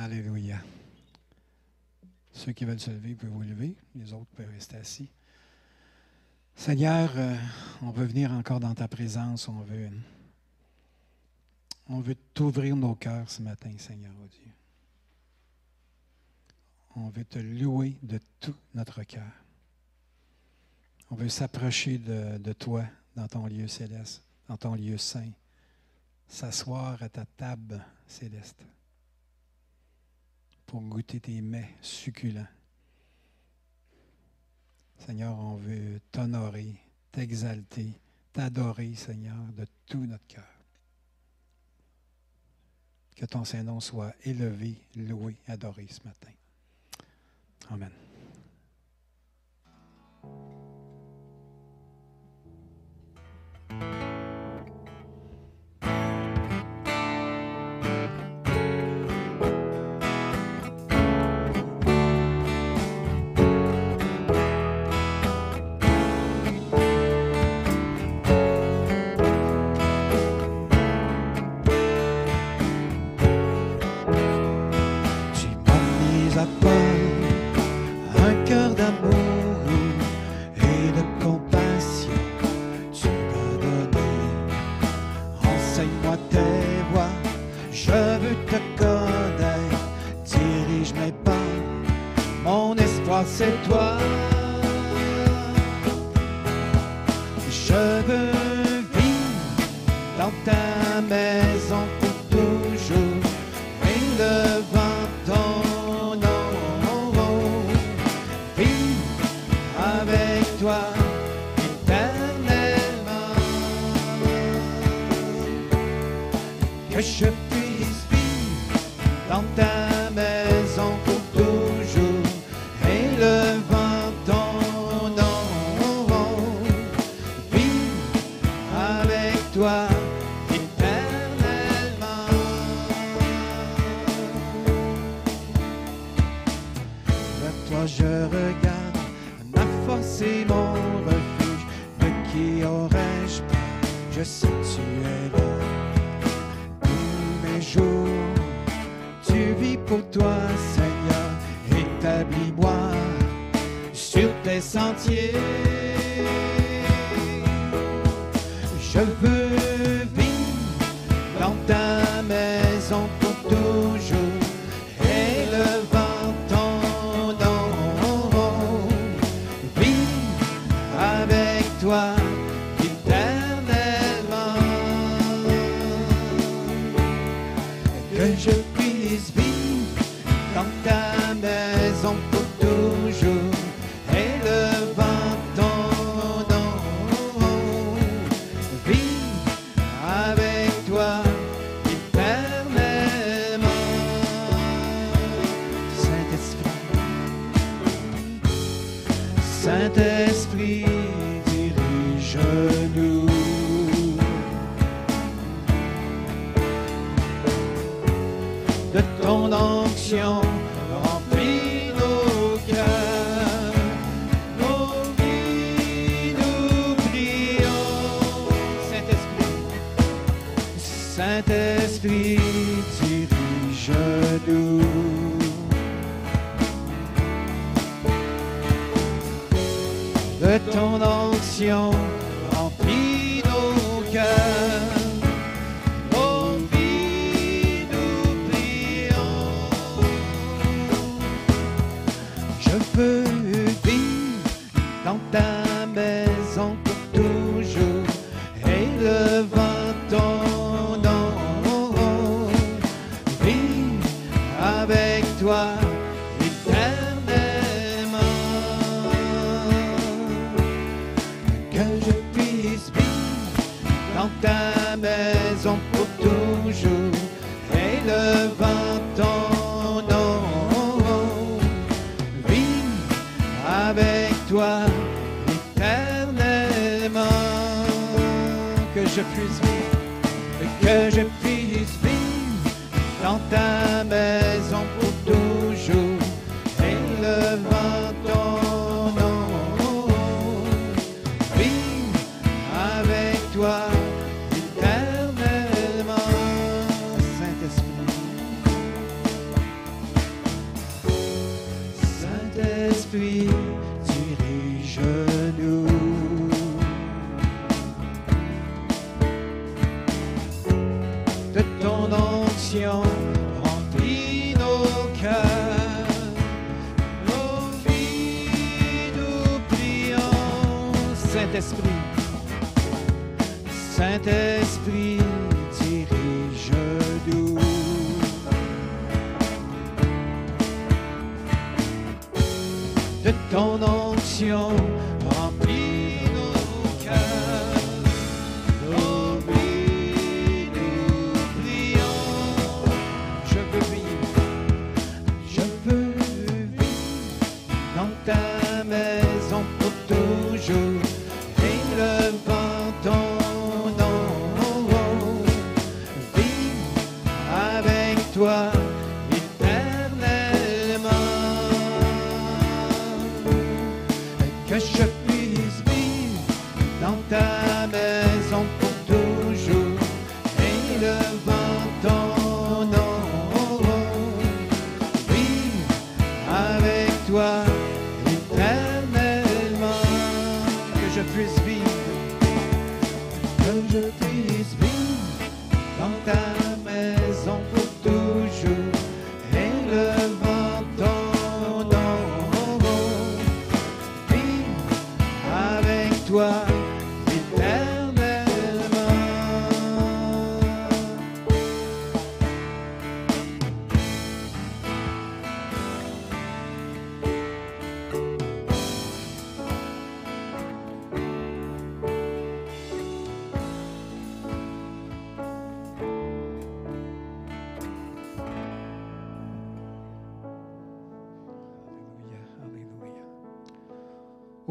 Alléluia. Ceux qui veulent se lever peuvent vous lever, les autres peuvent rester assis. Seigneur, euh, on veut venir encore dans ta présence, on veut, on veut t'ouvrir nos cœurs ce matin, Seigneur, oh Dieu. On veut te louer de tout notre cœur. On veut s'approcher de toi dans ton lieu céleste, dans ton lieu saint, s'asseoir à ta table céleste pour goûter tes mets succulents. Seigneur, on veut t'honorer, t'exalter, t'adorer, Seigneur, de tout notre cœur. Que ton Saint-Nom soit élevé, loué, adoré ce matin. Amen. que je puisse. que je puisse vivre dans ta vie.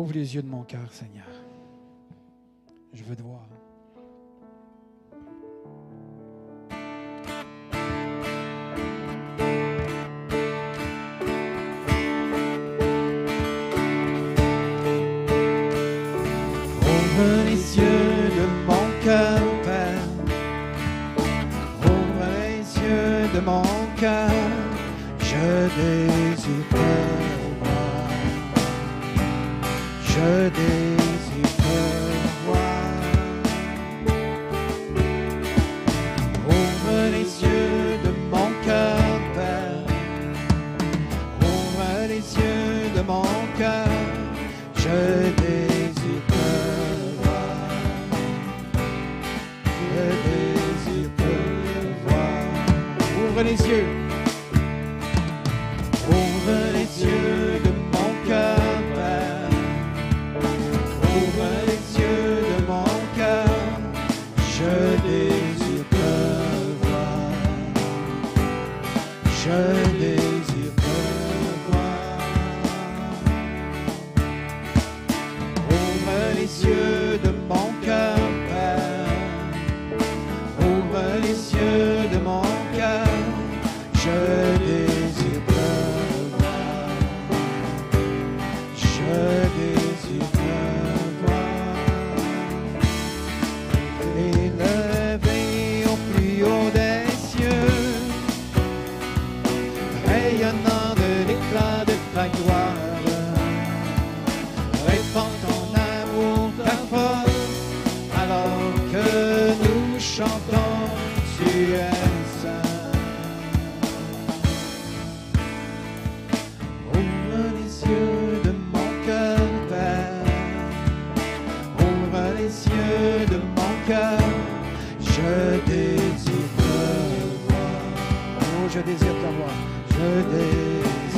ouvre les yeux de mon cœur, Seigneur. je désire t'avoir. Je désire.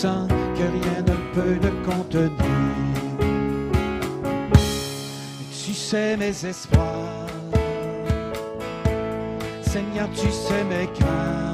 que rien ne peut le contenir. Tu sais mes espoirs, Seigneur, tu sais mes craintes.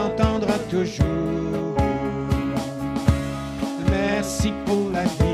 l'entendras toujours. Merci pour la vie.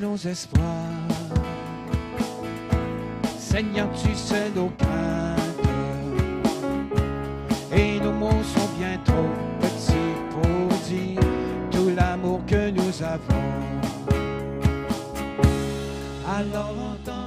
nos espoirs. Seigneur, tu sais nos craintes Et nos mots sont bien trop petits pour dire tout l'amour que nous avons. Alors entends.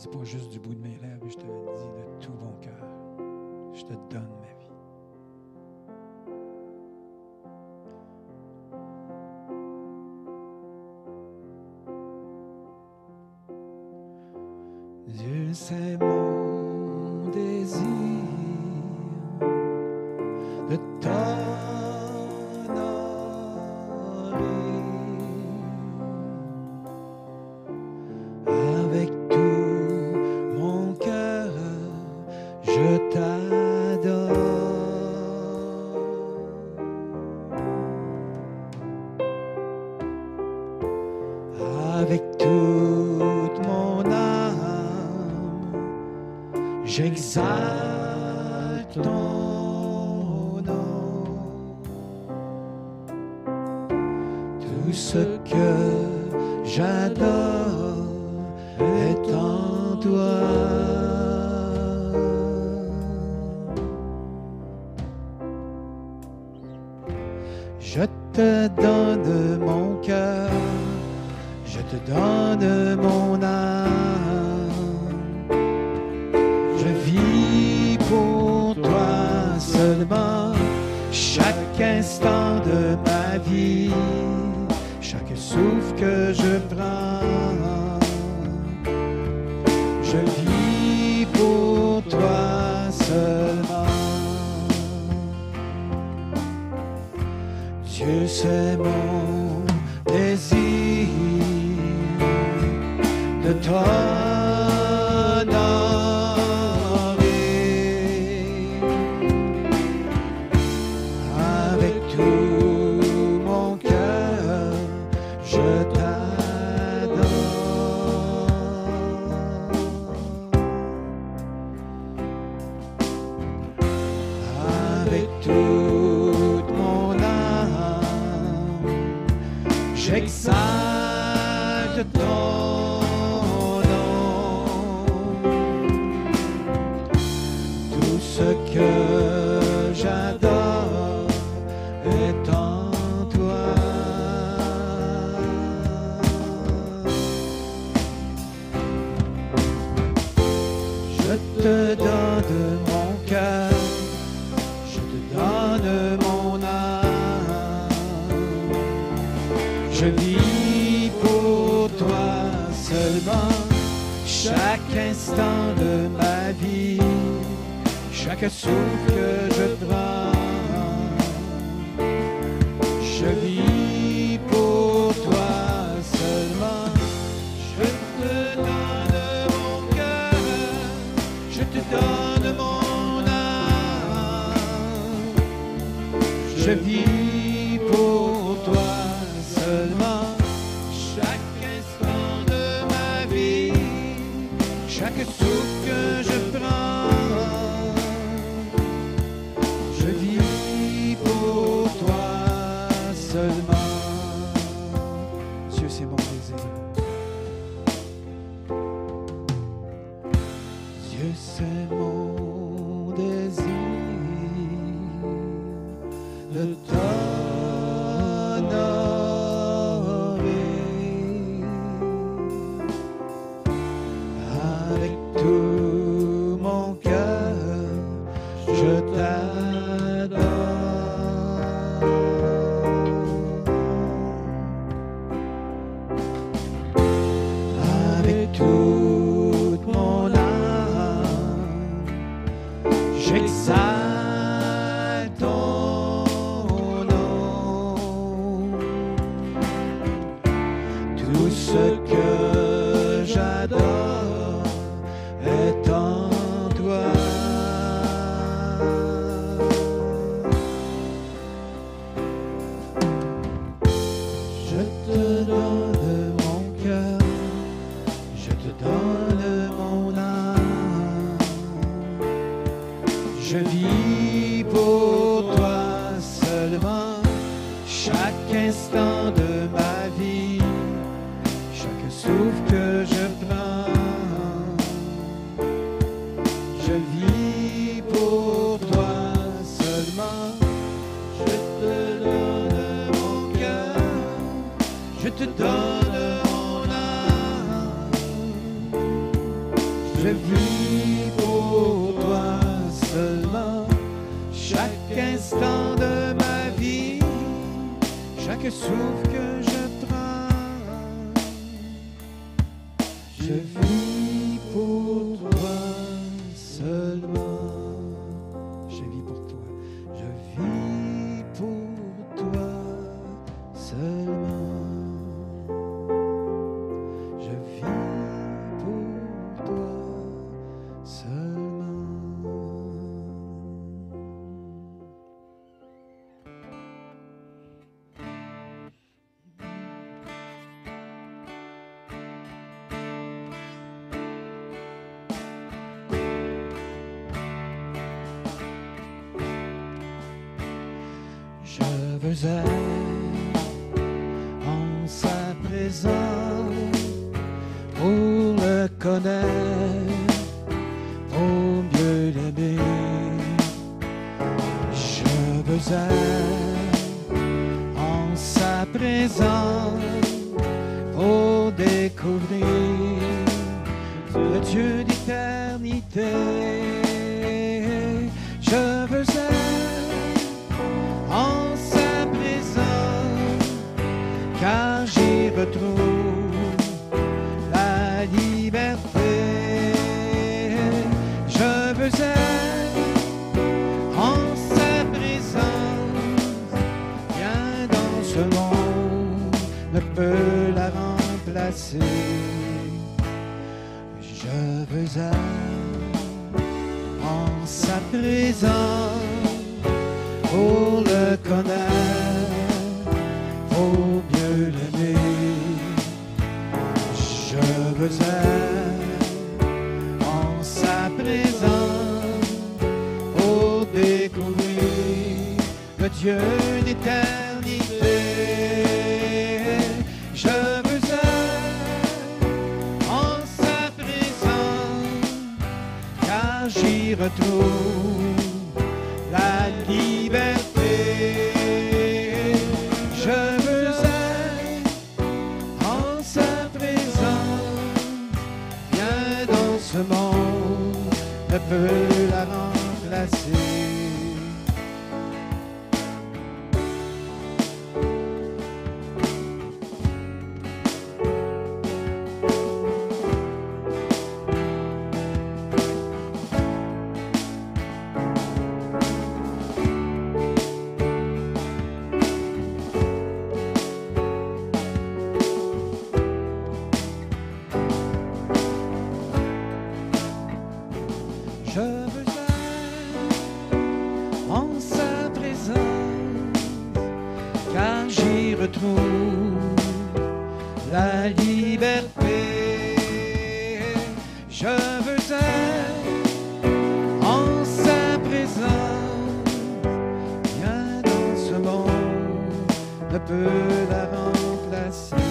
dis pas juste du bout de mes lèvres, je te le dis de tout mon cœur. Je te donne ma vie. Dieu, c'est mon chaque souffle que je prends. Je vis ma liberté. Je veux être en sa présence. Rien dans ce monde ne peut la remplacer.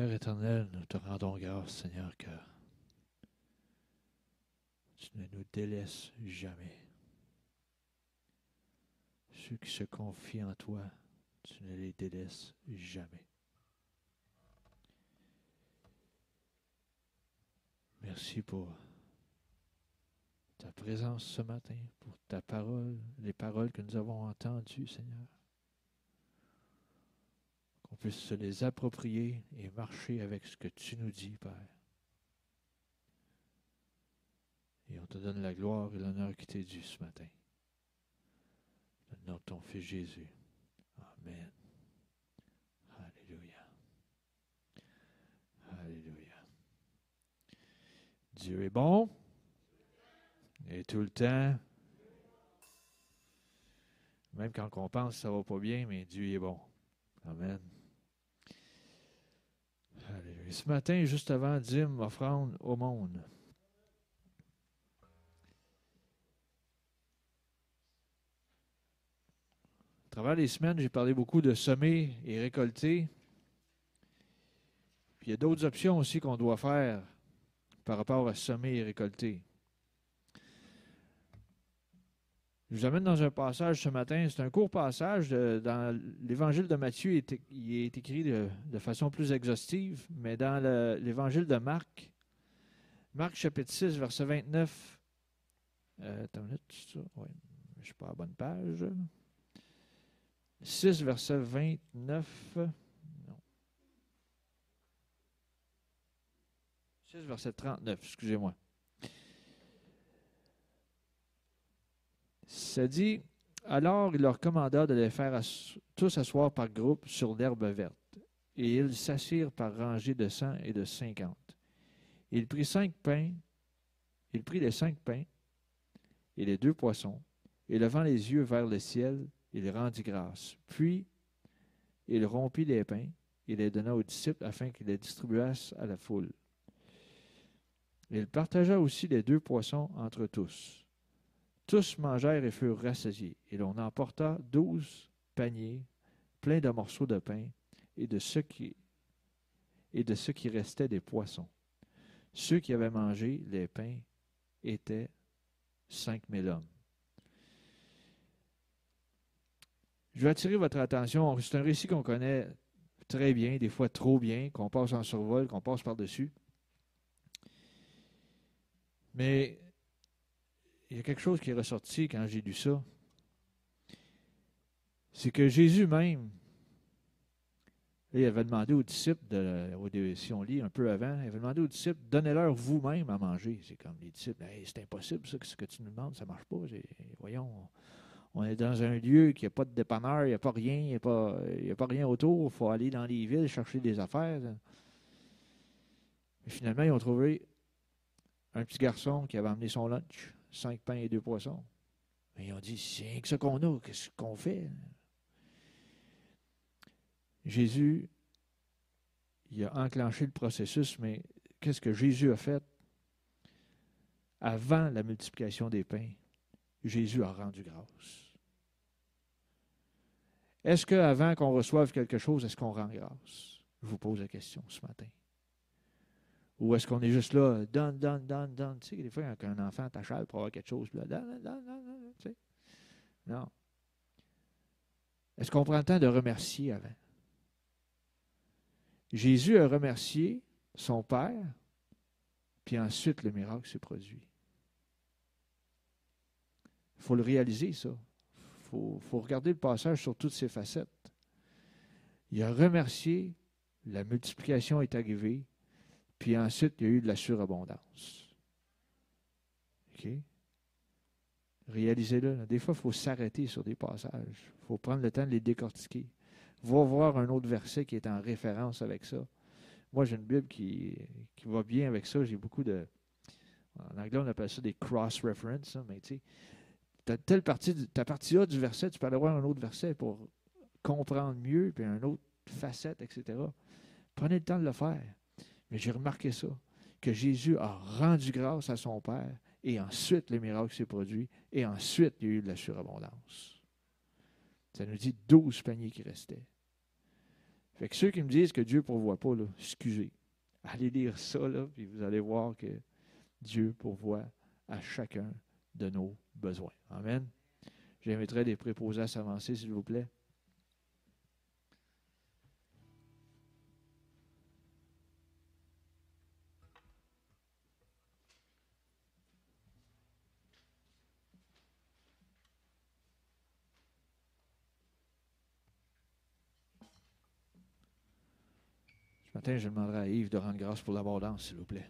Père éternel, nous te rendons grâce, Seigneur, que tu ne nous délaisses jamais. Ceux qui se confient en toi, tu ne les délaisses jamais. Merci pour ta présence ce matin, pour ta parole, les paroles que nous avons entendues, Seigneur. Puisse se les approprier et marcher avec ce que tu nous dis, Père. Et on te donne la gloire et l'honneur qui t'est dû ce matin. Le nom de ton Fils Jésus. Amen. Alléluia. Alléluia. Dieu est bon. Et tout le temps. Même quand on pense que ça va pas bien, mais Dieu est bon. Amen. Ce matin, juste avant dîme, offrande au monde. À travers les semaines, j'ai parlé beaucoup de semer et récolter. Puis il y a d'autres options aussi qu'on doit faire par rapport à semer et récolter. Je vous amène dans un passage ce matin. C'est un court passage dans l'évangile de Matthieu. Il est, écrit de, façon plus exhaustive, mais dans le- l'évangile de Marc, Marc chapitre 6, verset 29. Euh, une minute, ça? Oui, je ne suis pas à la bonne page. 6, verset 29. Non. 6, verset 39, excusez-moi. Ça dit Alors il leur commanda de les faire tous asseoir par groupe sur l'herbe verte. Et ils s'assirent par rangées de cent et de cinquante. Il prit cinq pains, il prit les cinq pains et les deux poissons, et levant les yeux vers le ciel, il rendit grâce. Puis, il rompit les pains et les donna aux disciples afin qu'ils les distribuassent à la foule. Il partagea aussi les deux poissons entre tous. Tous mangèrent et furent rassasiés, et l'on emporta douze paniers pleins de morceaux de pain et de ce qui et de ce qui restait des poissons. Ceux qui avaient mangé les pains étaient cinq mille hommes. Je vais attirer votre attention. C'est un récit qu'on connaît très bien, des fois trop bien, qu'on passe en survol, qu'on passe par-dessus. Mais il y a quelque chose qui est ressorti quand j'ai lu ça. C'est que Jésus même, il avait demandé aux disciples, si on lit un peu avant, il avait demandé aux disciples, donnez-leur vous-même à manger. C'est comme les disciples, c'est impossible, ça, ce que tu nous demandes, ça ne marche pas. Voyons, on est dans un lieu qui n'a pas de dépanneur, il n'y a pas rien, il n'y a, pas, a pas rien autour, il faut aller dans les villes chercher des affaires. Finalement, ils ont trouvé un petit garçon qui avait amené son lunch, cinq pains et deux poissons. Mais ils ont dit, c'est que ce qu'on a, qu'est-ce qu'on fait? Jésus, il a enclenché le processus, mais qu'est-ce que Jésus a fait? Avant la multiplication des pains, Jésus a rendu grâce. Est-ce qu'avant qu'on reçoive quelque chose, est-ce qu'on rend grâce? Je vous pose la question ce matin. Ou est-ce qu'on est juste là, donne, donne, donne, donne. Tu sais, des fois, quand un enfant t'achète pour avoir quelque chose, là, donne, donne, donne, tu sais. Non. Est-ce qu'on prend le temps de remercier avant? Jésus a remercié son Père, puis ensuite le miracle s'est produit. Il faut le réaliser, ça. Il faut, faut, regarder le passage sur toutes ses facettes. Il a remercié, la multiplication est arrivée, puis ensuite, il y a eu de la surabondance. OK? Réalisez-le. Des fois, il faut s'arrêter sur des passages. Il faut prendre le temps de les décortiquer. Va voir un autre verset qui est en référence avec ça. Moi, j'ai une Bible qui, qui va bien avec ça. J'ai beaucoup de. En anglais, on appelle ça des cross-references, hein, mais tu sais, ta telle partie, ta partie A du verset, tu peux aller voir un autre verset pour comprendre mieux, puis un autre facette, etc. Prenez le temps de le faire. Mais j'ai remarqué ça, que Jésus a rendu grâce à son Père, et ensuite le miracle s'est produit, et ensuite il y a eu de la surabondance. Ça nous dit douze paniers qui restaient. Fait que ceux qui me disent que Dieu ne pourvoit pas, là, excusez. Allez lire ça, là, puis vous allez voir que Dieu pourvoit à chacun de nos besoins. Amen. J'inviterai les préposés à s'avancer, s'il vous plaît. Matin, je demanderai à Yves de rendre grâce pour l'abondance, s'il vous plaît.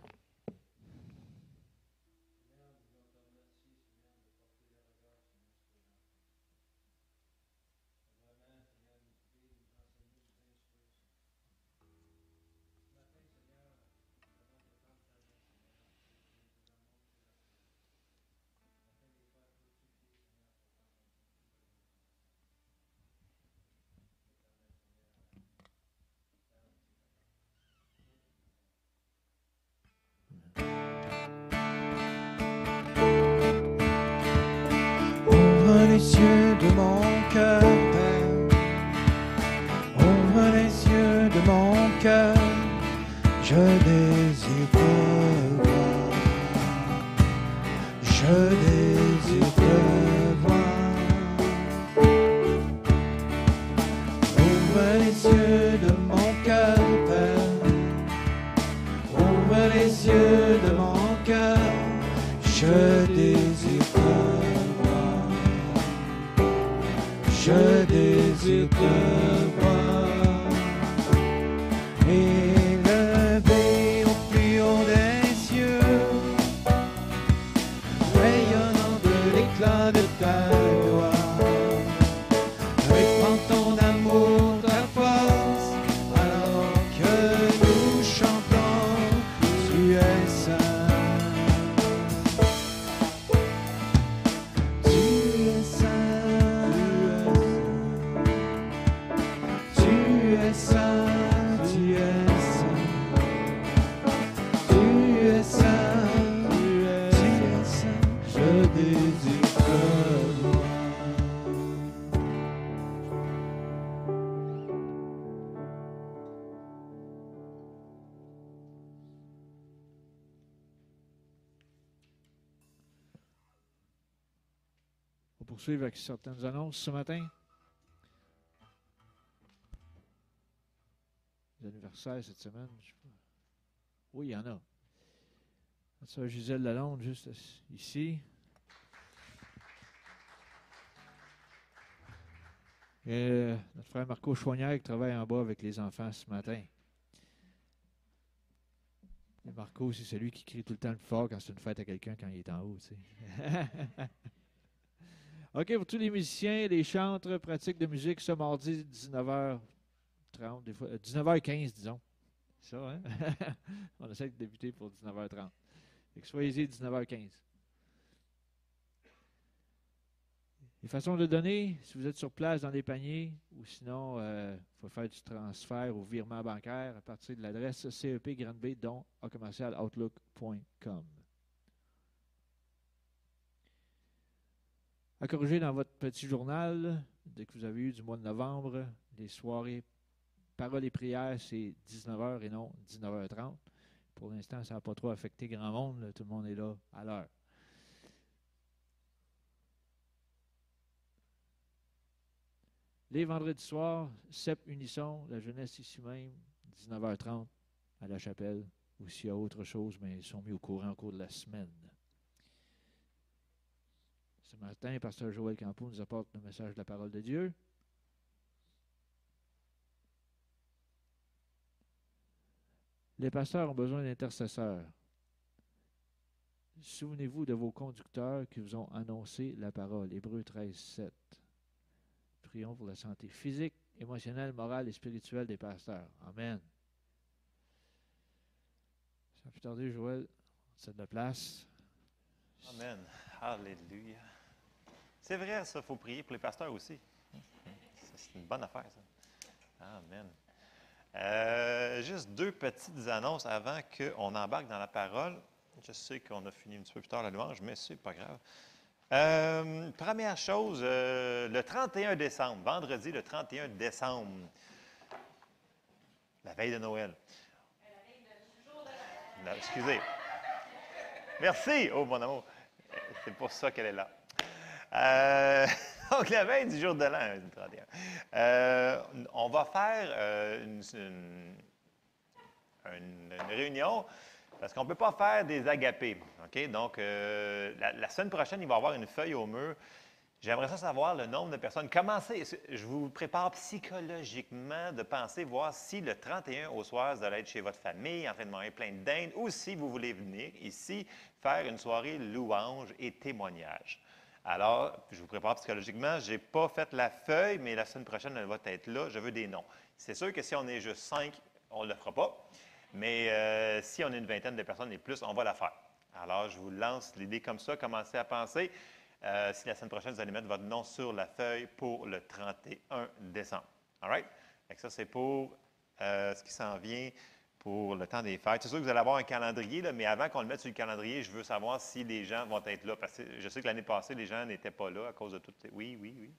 les yeux de mon cœur, je désire te voir, je désire te voir. Avec certaines annonces ce matin. Les anniversaires cette semaine. Oui, il y en a. Ça, Gisèle Lalonde, juste ici. Et notre frère Marco Chouanière qui travaille en bas avec les enfants ce matin. Marco, c'est celui qui crie tout le temps le fort quand c'est une fête à quelqu'un quand il est en haut. OK, pour tous les musiciens, les chantres, pratiques de musique, ce mardi, 19h30, des fois, 19h15, euh, disons. Ça, hein? On essaie de débuter pour 19h30. soyez-y 19h15. Les façons de donner, si vous êtes sur place dans les paniers, ou sinon, il euh, faut faire du transfert ou virement bancaire à partir de l'adresse CEP Grande B, dont outlook.com. À corriger dans votre petit journal, dès que vous avez eu du mois de novembre, les soirées paroles et prières, c'est 19h et non 19h30. Pour l'instant, ça n'a pas trop affecté grand monde. tout le monde est là à l'heure. Les vendredis soirs, CEP Unisson, la jeunesse ici même, 19h30 à la chapelle. Ou s'il y a autre chose, mais ils sont mis au courant au cours de la semaine. Ce matin, Pasteur Joël Campo nous apporte le message de la parole de Dieu. Les pasteurs ont besoin d'intercesseurs. Souvenez-vous de vos conducteurs qui vous ont annoncé la parole. Hébreu 13, 7 prions pour la santé physique, émotionnelle, morale et spirituelle des pasteurs. Amen. Sans plus tarder, Joël, c'est de la place. Amen. Alléluia. C'est vrai, ça, il faut prier pour les pasteurs aussi. C'est une bonne affaire, ça. Amen. Euh, juste deux petites annonces avant qu'on embarque dans la parole. Je sais qu'on a fini un petit peu plus tard la louange, mais c'est pas grave. Euh, première chose, euh, le 31 décembre, vendredi le 31 décembre, la veille de Noël. Excusez. Merci, oh mon amour. C'est pour ça qu'elle est là. Euh, donc, la veille du jour de l'an, le 31, on va faire une, une réunion parce qu'on ne peut pas faire des agapés. Donc, euh, la, semaine prochaine, il va y avoir une feuille au mur. J'aimerais ça savoir le nombre de personnes. Commencez, je vous prépare psychologiquement de penser, voir si le 31 au soir, vous allez être chez votre famille en train de manger plein de dinde, ou si vous voulez venir ici faire une soirée louange et témoignage. Alors, je vous prépare psychologiquement. Je n'ai pas fait la feuille, mais la semaine prochaine, elle va être là. Je veux des noms. C'est sûr que si on est juste cinq, on ne le fera pas. Mais euh, si on est une vingtaine de personnes et plus, on va la faire. Alors, je vous lance l'idée comme ça, commencez à penser. Euh, si la semaine prochaine, vous allez mettre votre nom sur la feuille pour le 31 décembre. All right? ça, c'est pour euh, ce qui s'en vient pour le temps des fêtes. C'est sûr que vous allez avoir un calendrier, mais avant qu'on le mette sur le calendrier, je veux savoir si les gens vont être là. Parce que je sais que l'année passée, les gens n'étaient pas là à cause de tout. Oui, oui, oui.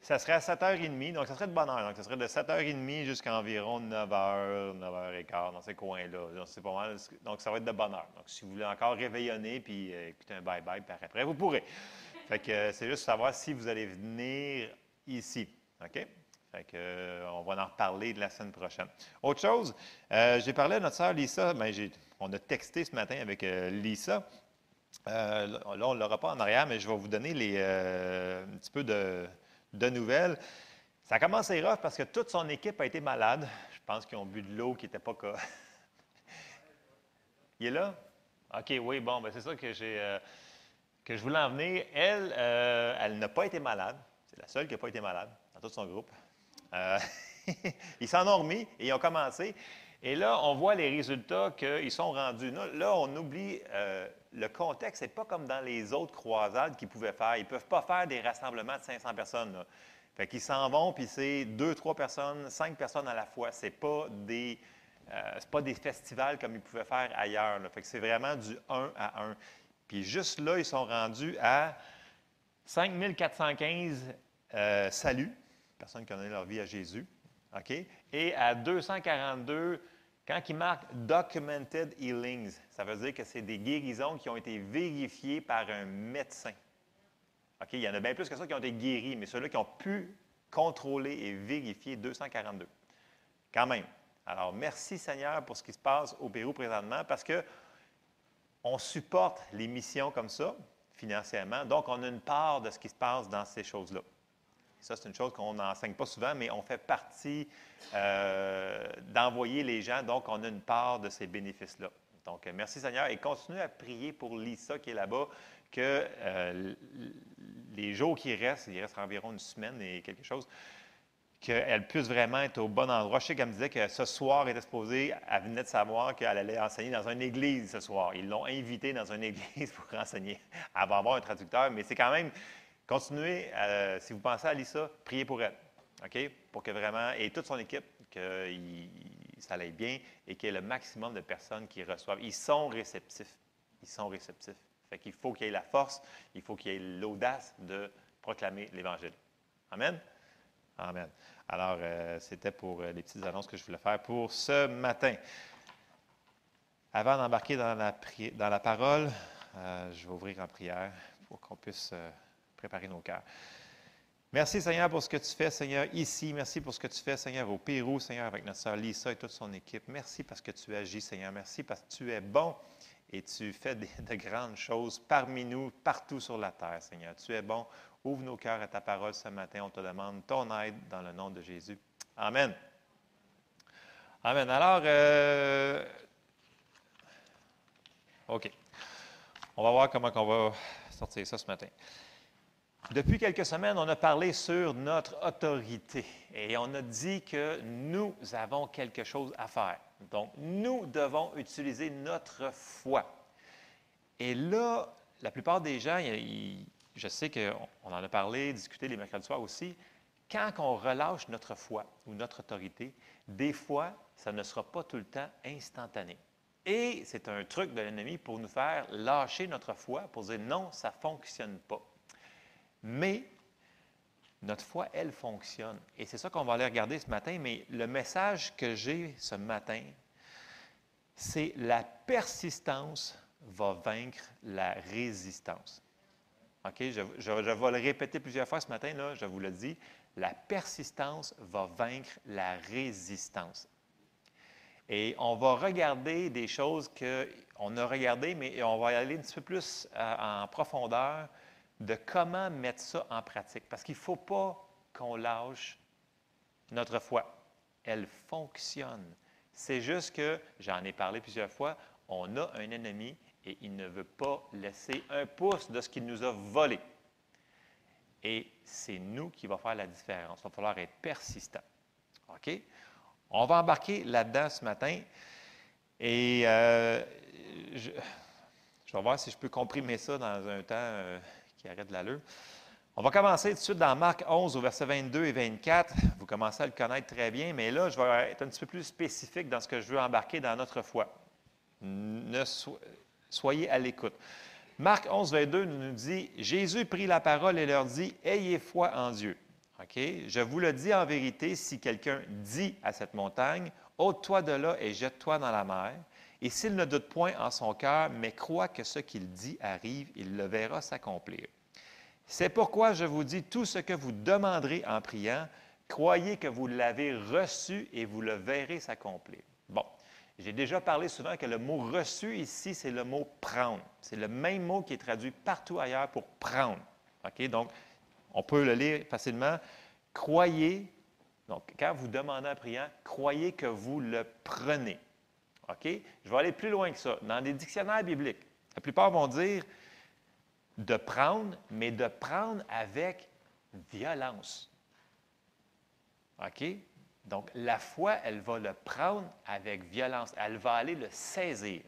Ça serait à 7h30, donc ça serait de bonne heure. Donc, ça serait de 7h30 jusqu'à environ 9h, 9h15 dans ces coins-là. C'est pas mal. Donc, ça va être de bonne heure. Donc, si vous voulez encore réveillonner puis euh, écouter un bye-bye par après, vous pourrez. Fait que euh, c'est juste savoir si vous allez venir ici. OK? Euh, on va en reparler de la semaine prochaine. Autre chose, j'ai parlé à notre sœur Lisa. Bien, on a texté ce matin avec Lisa. là, on ne l'aura pas en arrière, mais je vais vous donner un petit peu de nouvelles. Ça a commencé rough parce que toute son équipe a été malade. Je pense qu'ils ont bu de l'eau qui n'était pas. Il est là? OK, oui, bon, ben c'est ça que j'ai euh, que je voulais en venir. Elle, euh, elle n'a pas été malade. C'est la seule qui n'a pas été malade dans tout son groupe. Euh, ils s'en ont remis et ils ont commencé. Et là, on voit les résultats qu'ils sont rendus. Là, on oublie le contexte, n'est pas comme dans les autres croisades qu'ils pouvaient faire. Ils ne peuvent pas faire des rassemblements de 500 personnes. Là. Fait qu'ils s'en vont, puis c'est deux, trois personnes, cinq personnes à la fois. Ce n'est pas, des, euh, pas des festivals comme ils pouvaient faire ailleurs. C'est vraiment du 1 à 1. Puis juste là, ils sont rendus à 5415 euh, saluts, personnes qui ont donné leur vie à Jésus. OK? Et à 242 quand il marque documented healings, ça veut dire que c'est des guérisons qui ont été vérifiées par un médecin. OK? Il y en a bien plus que ça qui ont été guéris, mais ceux-là qui ont pu contrôler et vérifier 242. Quand même. Alors, merci Seigneur pour ce qui se passe au Pérou présentement parce que on supporte les missions comme ça financièrement. Donc, on a une part de ce qui se passe dans ces choses-là. Ça, c'est une chose qu'on n'enseigne pas souvent, mais on fait partie euh, d'envoyer les gens. Donc, on a une part de ces bénéfices-là. Donc, merci Seigneur et continuez à prier pour Lisa qui est là-bas, que euh, les jours qui restent, il reste environ une semaine et quelque chose, qu'elle puisse vraiment être au bon endroit. Je sais qu'elle me disait que ce soir, elle était exposée, elle venait de savoir qu'elle allait enseigner dans une église ce soir. Ils l'ont invitée dans une église pour enseigner. Elle va avoir un traducteur, mais c'est quand même, continuez, euh, si vous pensez à Lisa, priez pour elle, OK? Pour que vraiment, et toute son équipe, que ça aille bien et qu'il y ait le maximum de personnes qui reçoivent. Ils sont réceptifs. Ils sont réceptifs. Fait qu'il faut qu'il y ait la force, il faut qu'il y ait l'audace de proclamer l'Évangile. Amen? Amen. Alors, euh, c'était pour euh, les petites annonces que je voulais faire pour ce matin. Avant d'embarquer dans la, parole, je vais ouvrir en prière pour qu'on puisse préparer nos cœurs. Merci Seigneur pour ce que tu fais, Seigneur, ici. Merci pour ce que tu fais, Seigneur, au Pérou, Seigneur, avec notre sœur Lisa et toute son équipe. Merci parce que tu agis, Seigneur. Merci parce que tu es bon et tu fais de grandes choses parmi nous, partout sur la terre, Seigneur. Tu es bon. Ouvre nos cœurs à ta parole ce matin. On te demande ton aide dans le nom de Jésus. Amen. Amen. Alors, euh, OK. On va voir comment on va sortir ça ce matin. Depuis quelques semaines, on a parlé sur notre autorité et on a dit que nous avons quelque chose à faire. Donc, nous devons utiliser notre foi. Et là, la plupart des gens, je sais qu'on en a parlé, discuté les mercredis soirs aussi, quand on relâche notre foi ou notre autorité, des fois, ça ne sera pas tout le temps instantané. Et c'est un truc de l'ennemi pour nous faire lâcher notre foi, pour dire non, ça ne fonctionne pas. Mais notre foi, elle fonctionne. Et c'est ça qu'on va aller regarder ce matin. Mais le message que j'ai ce matin, c'est la persistance va vaincre la résistance. OK? Je, vais le répéter plusieurs fois ce matin, là, je vous le dis. La persistance va vaincre la résistance. Et on va regarder des choses qu'on a regardées, mais on va aller un petit peu plus euh, en profondeur de comment mettre ça en pratique. Parce qu'il ne faut pas qu'on lâche notre foi. Elle fonctionne. C'est juste que, j'en ai parlé plusieurs fois, on a un ennemi et il ne veut pas laisser un pouce de ce qu'il nous a volé. Et c'est nous qui va faire la différence. Il va falloir être persistant. OK? On va embarquer là-dedans ce matin. Et euh, je, vais voir si je peux comprimer ça dans un temps euh, de l'allure. On va commencer tout de suite dans Marc 11 au verset 22 et 24. Vous commencez à le connaître très bien, mais là, je vais être un petit peu plus spécifique dans ce que je veux embarquer dans notre foi. Soyez à l'écoute. Marc 11, 22 nous dit Jésus prit la parole et leur dit Ayez foi en Dieu. Je vous le dis en vérité, si quelqu'un dit à cette montagne Ôte-toi de là et jette-toi dans la mer, et s'il ne doute point en son cœur, mais croit que ce qu'il dit arrive, il le verra s'accomplir. C'est pourquoi je vous dis, tout ce que vous demanderez en priant, croyez que vous l'avez reçu et vous le verrez s'accomplir. Bon, j'ai déjà parlé souvent que le mot reçu ici, c'est le mot prendre. C'est le même mot qui est traduit partout ailleurs pour prendre. OK? Donc, on peut le lire facilement. Croyez, donc quand vous demandez en priant, croyez que vous le prenez. OK? Je vais aller plus loin que ça. Dans les dictionnaires bibliques, la plupart vont dire de prendre, mais de prendre avec violence. OK? Donc, la foi, elle va le prendre avec violence. Elle va aller le saisir.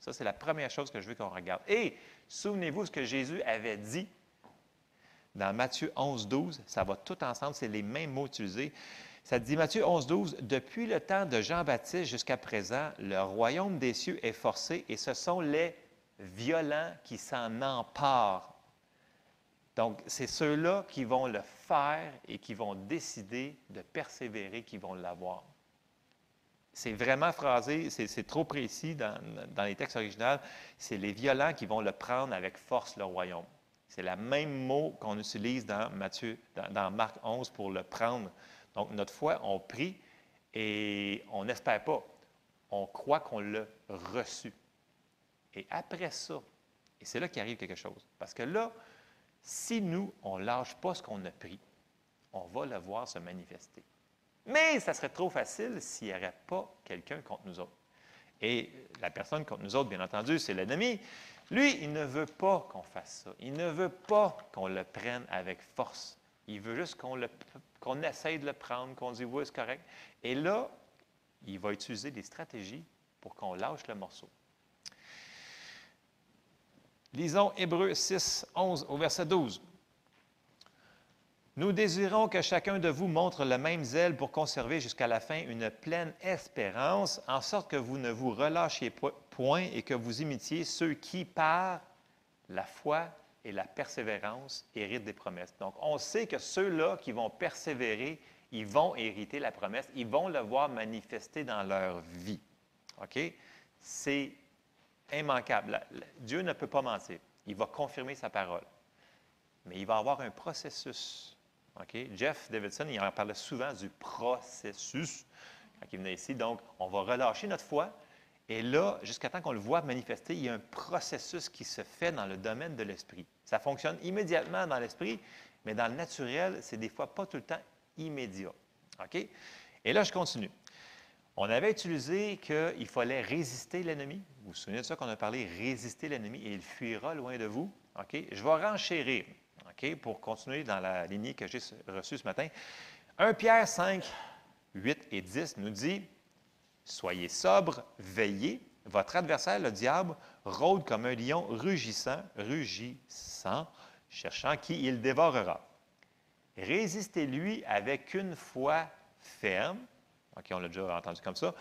Ça, c'est la première chose que je veux qu'on regarde. Et souvenez-vous ce que Jésus avait dit dans Matthieu 11, 12. Ça va tout ensemble, c'est les mêmes mots utilisés. Ça dit Matthieu 11, 12, Depuis le temps de Jean-Baptiste jusqu'à présent, le royaume des cieux est forcé et ce sont les violents qui s'en emparent. Donc, c'est ceux-là qui vont le faire et qui vont décider de persévérer, qui vont l'avoir. C'est vraiment phrasé, c'est trop précis dans, les textes originaux. C'est les violents qui vont le prendre avec force, le royaume. C'est le même mot qu'on utilise dans, Matthieu, dans Marc 11 pour le prendre. Donc, notre foi, on prie et on n'espère pas. On croit qu'on l'a reçu. Et après ça, et c'est là qu'il arrive quelque chose. Parce que là, si nous, on ne lâche pas ce qu'on a pris, on va le voir se manifester. Mais ça serait trop facile s'il n'y aurait pas quelqu'un contre nous autres. Et la personne contre nous autres, bien entendu, c'est l'ennemi. Lui, il ne veut pas qu'on fasse ça. Il ne veut pas qu'on le prenne avec force. Il veut juste qu'on essaye de le prendre, qu'on dise oui, c'est correct. Et là, il va utiliser des stratégies pour qu'on lâche le morceau. Lisons Hébreux 6, 11 au verset 12. Nous désirons que chacun de vous montre le même zèle pour conserver jusqu'à la fin une pleine espérance, en sorte que vous ne vous relâchiez point et que vous imitiez ceux qui, par la foi et la persévérance, héritent des promesses. Donc, on sait que ceux-là qui vont persévérer, ils vont hériter la promesse, ils vont le voir manifester dans leur vie. OK? C'est immanquable. Dieu ne peut pas mentir. Il va confirmer sa parole. Mais il va avoir un processus Jeff Davidson, il en parlait souvent du processus quand il venait ici. Donc, on va relâcher notre foi. Et là, jusqu'à temps qu'on le voit manifester, il y a un processus qui se fait dans le domaine de l'esprit. Ça fonctionne immédiatement dans l'esprit, mais dans le naturel, c'est des fois pas tout le temps immédiat. OK? Et là, je continue. On avait utilisé qu'il fallait résister l'ennemi. Vous vous souvenez de ça qu'on a parlé, résister l'ennemi et il fuira loin de vous. Je vais renchérir pour continuer dans la lignée que j'ai reçue ce matin. 1 Pierre 5, 8 et 10 nous dit Soyez sobre, veillez. Votre adversaire, le diable, rôde comme un lion rugissant, rugissant, cherchant qui il dévorera. Résistez-lui avec une foi ferme. On l'a déjà entendu comme ça.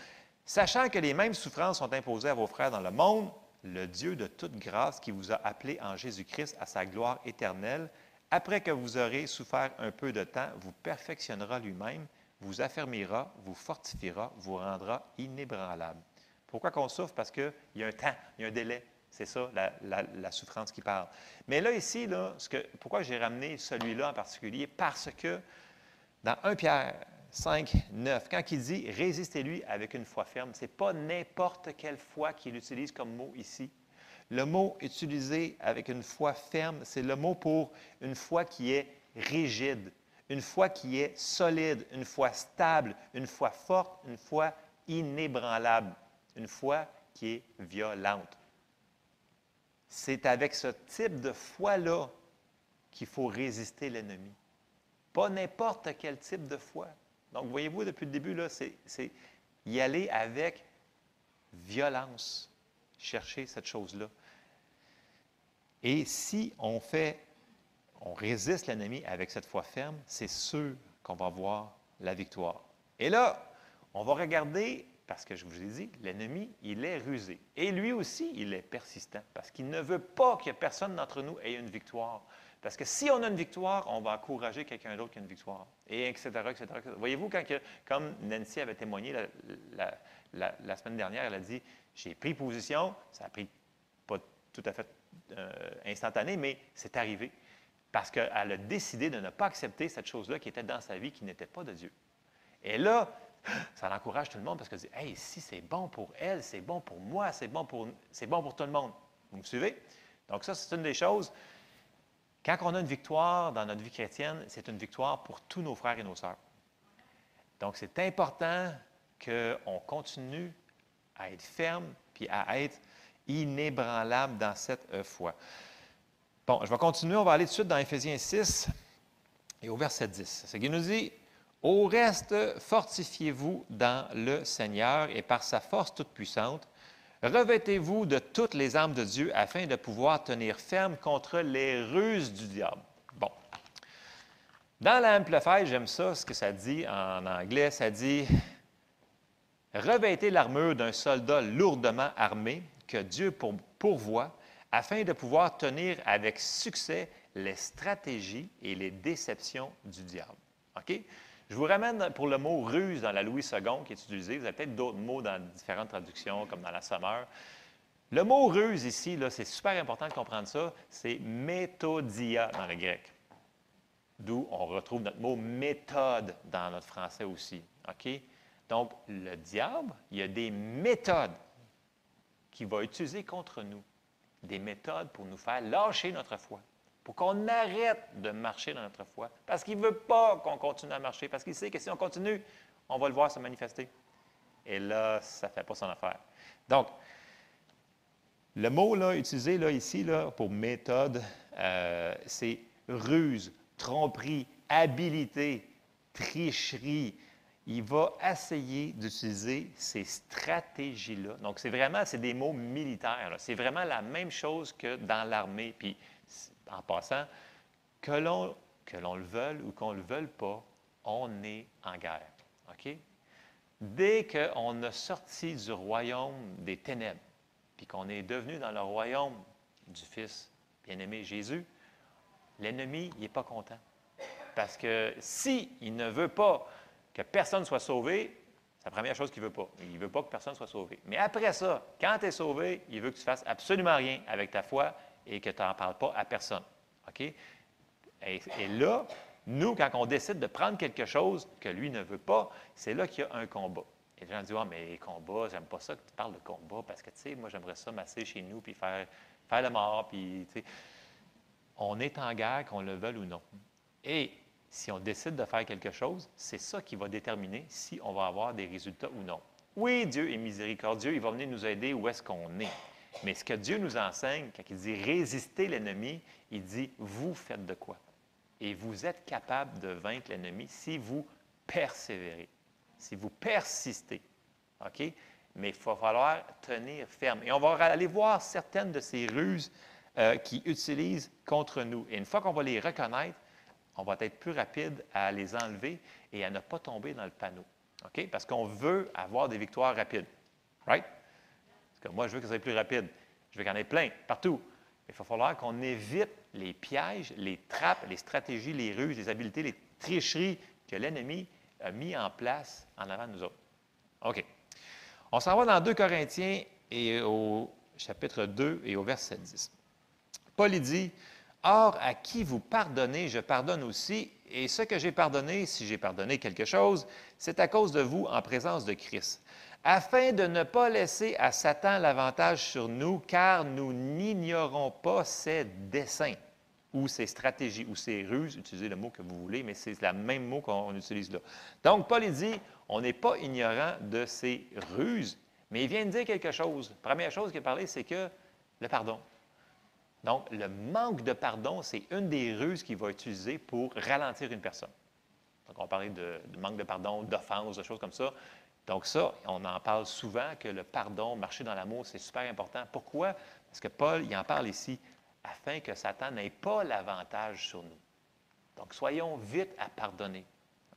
Sachant que les mêmes souffrances sont imposées à vos frères dans le monde, le Dieu de toute grâce qui vous a appelé en Jésus-Christ à sa gloire éternelle, après que vous aurez souffert un peu de temps, vous perfectionnera lui-même, vous affermira, vous fortifiera, vous rendra inébranlable. Pourquoi qu'on souffre? Parce qu'il y a un temps, il y a un délai. C'est ça, la, souffrance qui parle. Mais là, ici, là, ce que, pourquoi j'ai ramené celui-là en particulier? Parce que dans 1 Pierre 5, 9, quand il dit résistez-lui avec une foi ferme, ce n'est pas n'importe quelle foi qu'il utilise comme mot ici. Le mot utilisé avec une foi ferme, c'est le mot pour une foi qui est rigide, une foi qui est solide, une foi stable, une foi forte, une foi inébranlable, une foi qui est violente. C'est avec ce type de foi-là qu'il faut résister l'ennemi. Pas n'importe quel type de foi. Donc, voyez-vous, depuis le début, c'est y aller avec violence, chercher cette chose-là. Et si on fait, on résiste l'ennemi avec cette foi ferme, c'est sûr qu'on va voir la victoire. Et là, on va regarder, parce que je vous ai dit, l'ennemi, il est rusé. Et lui aussi, il est persistant, parce qu'il ne veut pas que personne d'entre nous ait une victoire. Parce que si on a une victoire, on va encourager quelqu'un d'autre qui a une victoire. Et etc., etc. Voyez-vous, quand comme Nancy avait témoigné la, semaine dernière, elle a dit, j'ai pris position, ça a pris pas tout à fait euh, instantané, mais c'est arrivé parce qu'elle a décidé de ne pas accepter cette chose-là qui était dans sa vie, qui n'était pas de Dieu. Et là, ça encourage tout le monde parce qu'elle dit Hey, si c'est bon pour elle, c'est bon pour moi, c'est bon pour, c'est bon pour tout le monde. Vous me suivez? Donc, ça, c'est une des choses. Quand on a une victoire dans notre vie chrétienne, c'est une victoire pour tous nos frères et nos sœurs. Donc, c'est important qu'on continue à être ferme puis à être inébranlable dans cette euh, foi. Bon, je vais continuer, on va aller tout de suite dans Éphésiens 6 et au verset 10. C'est qui nous dit Au reste, fortifiez-vous dans le Seigneur et par sa force toute puissante. Revêtez-vous de toutes les armes de Dieu afin de pouvoir tenir ferme contre les ruses du diable. Bon. Dans l'Amplified, j'aime ça, ce que ça dit en anglais. Ça dit Revêtez l'armure d'un soldat lourdement armé que Dieu pourvoit afin de pouvoir tenir avec succès les stratégies et les déceptions du diable. OK? Je vous ramène pour le mot ruse dans la Louis II qui est utilisé. Vous avez peut-être d'autres mots dans différentes traductions, comme dans la Sommeur. Le mot ruse ici, c'est super important de comprendre ça, c'est méthodia dans le grec. D'où on retrouve notre mot méthode dans notre français aussi. Donc, le diable, il y a des méthodes qu'il va utiliser contre nous. Des méthodes pour nous faire lâcher notre foi, pour qu'on arrête de marcher dans notre foi. Parce qu'il ne veut pas qu'on continue à marcher, parce qu'il sait que si on continue, on va le voir se manifester. Et là, ça ne fait pas son affaire. Donc, le mot là, utilisé là, ici là, pour méthode, euh, c'est ruse, tromperie, habilité, tricherie. Il va essayer d'utiliser ces stratégies-là. Donc, c'est vraiment, c'est des mots militaires. C'est vraiment la même chose que dans l'armée. Puis, en passant, que l'on, le veuille ou qu'on ne le veuille pas, on est en guerre. OK? Dès qu'on a sorti du royaume des ténèbres, puis qu'on est devenu dans le royaume du Fils bien-aimé Jésus, l'ennemi, n'est pas content. Parce que s'il ne veut pas que personne soit sauvé, c'est la première chose qu'il ne veut pas. Il ne veut pas que personne soit sauvé. Mais après ça, quand tu es sauvé, il veut que tu fasses absolument rien avec ta foi et que tu n'en parles pas à personne. OK? Et, là, nous, quand on décide de prendre quelque chose que lui ne veut pas, c'est là qu'il y a un combat. Et les gens disent Ah, mais combat, j'aime pas ça que tu parles de combat parce que, tu sais, moi, j'aimerais ça masser chez nous puis faire, faire le mort. Puis, tu sais, on est en guerre, qu'on le veuille ou non. Et si on décide de faire quelque chose, c'est ça qui va déterminer si on va avoir des résultats ou non. Oui, Dieu est miséricordieux, il va venir nous aider où est-ce qu'on est. Mais ce que Dieu nous enseigne, quand il dit résister l'ennemi, il dit vous faites de quoi? Et vous êtes capable de vaincre l'ennemi si vous persévérez, si vous persistez. OK? Mais il va falloir tenir ferme. Et on va aller voir certaines de ces ruses euh, qu'ils utilisent contre nous. Et une fois qu'on va les reconnaître, on va être plus rapide à les enlever et à ne pas tomber dans le panneau. OK? Parce qu'on veut avoir des victoires rapides. Right? Que moi, je veux que ça soit plus rapide. Je veux qu'il y en ait plein, partout. Il va falloir qu'on évite les pièges, les trappes, les stratégies, les ruses, les habiletés, les tricheries que l'ennemi a mis en place en avant de nous autres. OK. On s'en va dans 2 Corinthiens et au chapitre 2 et au verset 10. Paul dit Or, à qui vous pardonnez, je pardonne aussi, et ce que j'ai pardonné, si j'ai pardonné quelque chose, c'est à cause de vous en présence de Christ, afin de ne pas laisser à Satan l'avantage sur nous, car nous n'ignorons pas ses desseins ou ses stratégies ou ses ruses, utilisez le mot que vous voulez, mais c'est le même mot qu'on utilise là. Donc, Paul dit, on n'est pas ignorant de ses ruses, mais il vient de dire quelque chose. Première chose qu'il a parlé, c'est que le pardon. Donc, le manque de pardon, c'est une des ruses qu'il va utiliser pour ralentir une personne. Donc, on parlait de, de manque de pardon, d'offense, de choses comme ça. Donc, ça, on en parle souvent que le pardon, marcher dans l'amour, c'est super important. Pourquoi? Parce que Paul, il en parle ici, afin que Satan n'ait pas l'avantage sur nous. Donc, soyons vite à pardonner,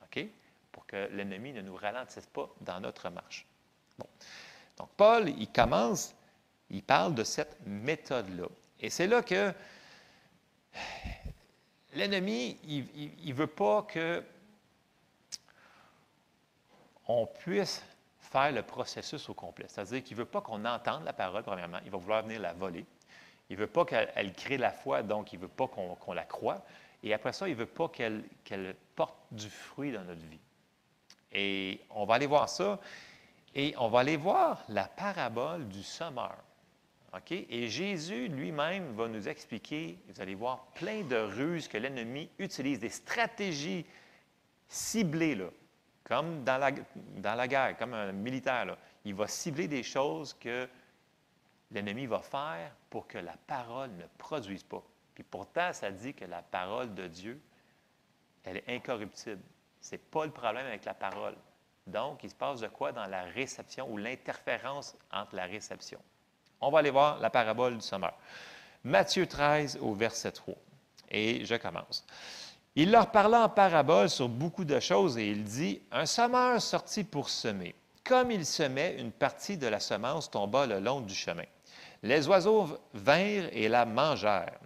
OK? Pour que l'ennemi ne nous ralentisse pas dans notre marche. Bon. Donc, Paul, il commence, il parle de cette méthode-là. Et c'est là que l'ennemi, il ne veut pas que on puisse faire le processus au complet. C'est-à-dire qu'il ne veut pas qu'on entende la parole, premièrement. Il va vouloir venir la voler. Il ne veut pas qu'elle crée la foi, donc il ne veut pas qu'on la croie. Et après ça, il ne veut pas qu'elle porte du fruit dans notre vie. Et on va aller voir ça. Et on va aller voir la parabole du sommeur. Et Jésus lui-même va nous expliquer, vous allez voir, plein de ruses que l'ennemi utilise, des stratégies ciblées, comme dans la, dans la guerre, comme un militaire. Il va cibler des choses que l'ennemi va faire pour que la parole ne produise pas. Puis pourtant, ça dit que la parole de Dieu, elle est incorruptible. Ce n'est pas le problème avec la parole. Donc, il se passe de quoi dans la réception ou l'interférence entre la réception? On va aller voir la parabole du sommeur. Matthieu 13 au verset 3. Et je commence. Il leur parla en parabole sur beaucoup de choses et il dit, Un sommeur sortit pour semer. Comme il semait, une partie de la semence tomba le long du chemin. Les oiseaux vinrent et la mangèrent.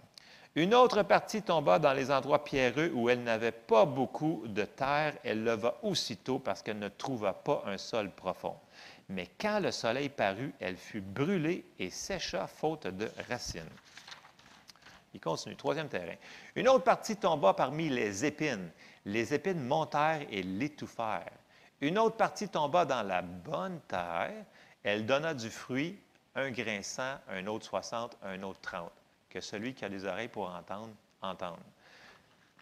Une autre partie tomba dans les endroits pierreux où elle n'avait pas beaucoup de terre. Elle leva aussitôt parce qu'elle ne trouva pas un sol profond. Mais quand le soleil parut, elle fut brûlée et sécha faute de racines. Il continue. Troisième terrain. Une autre partie tomba parmi les épines. Les épines montèrent et l'étouffèrent. Une autre partie tomba dans la bonne terre. Elle donna du fruit, un grain cent, un autre soixante, un autre trente. Que celui qui a des oreilles pour entendre, entende.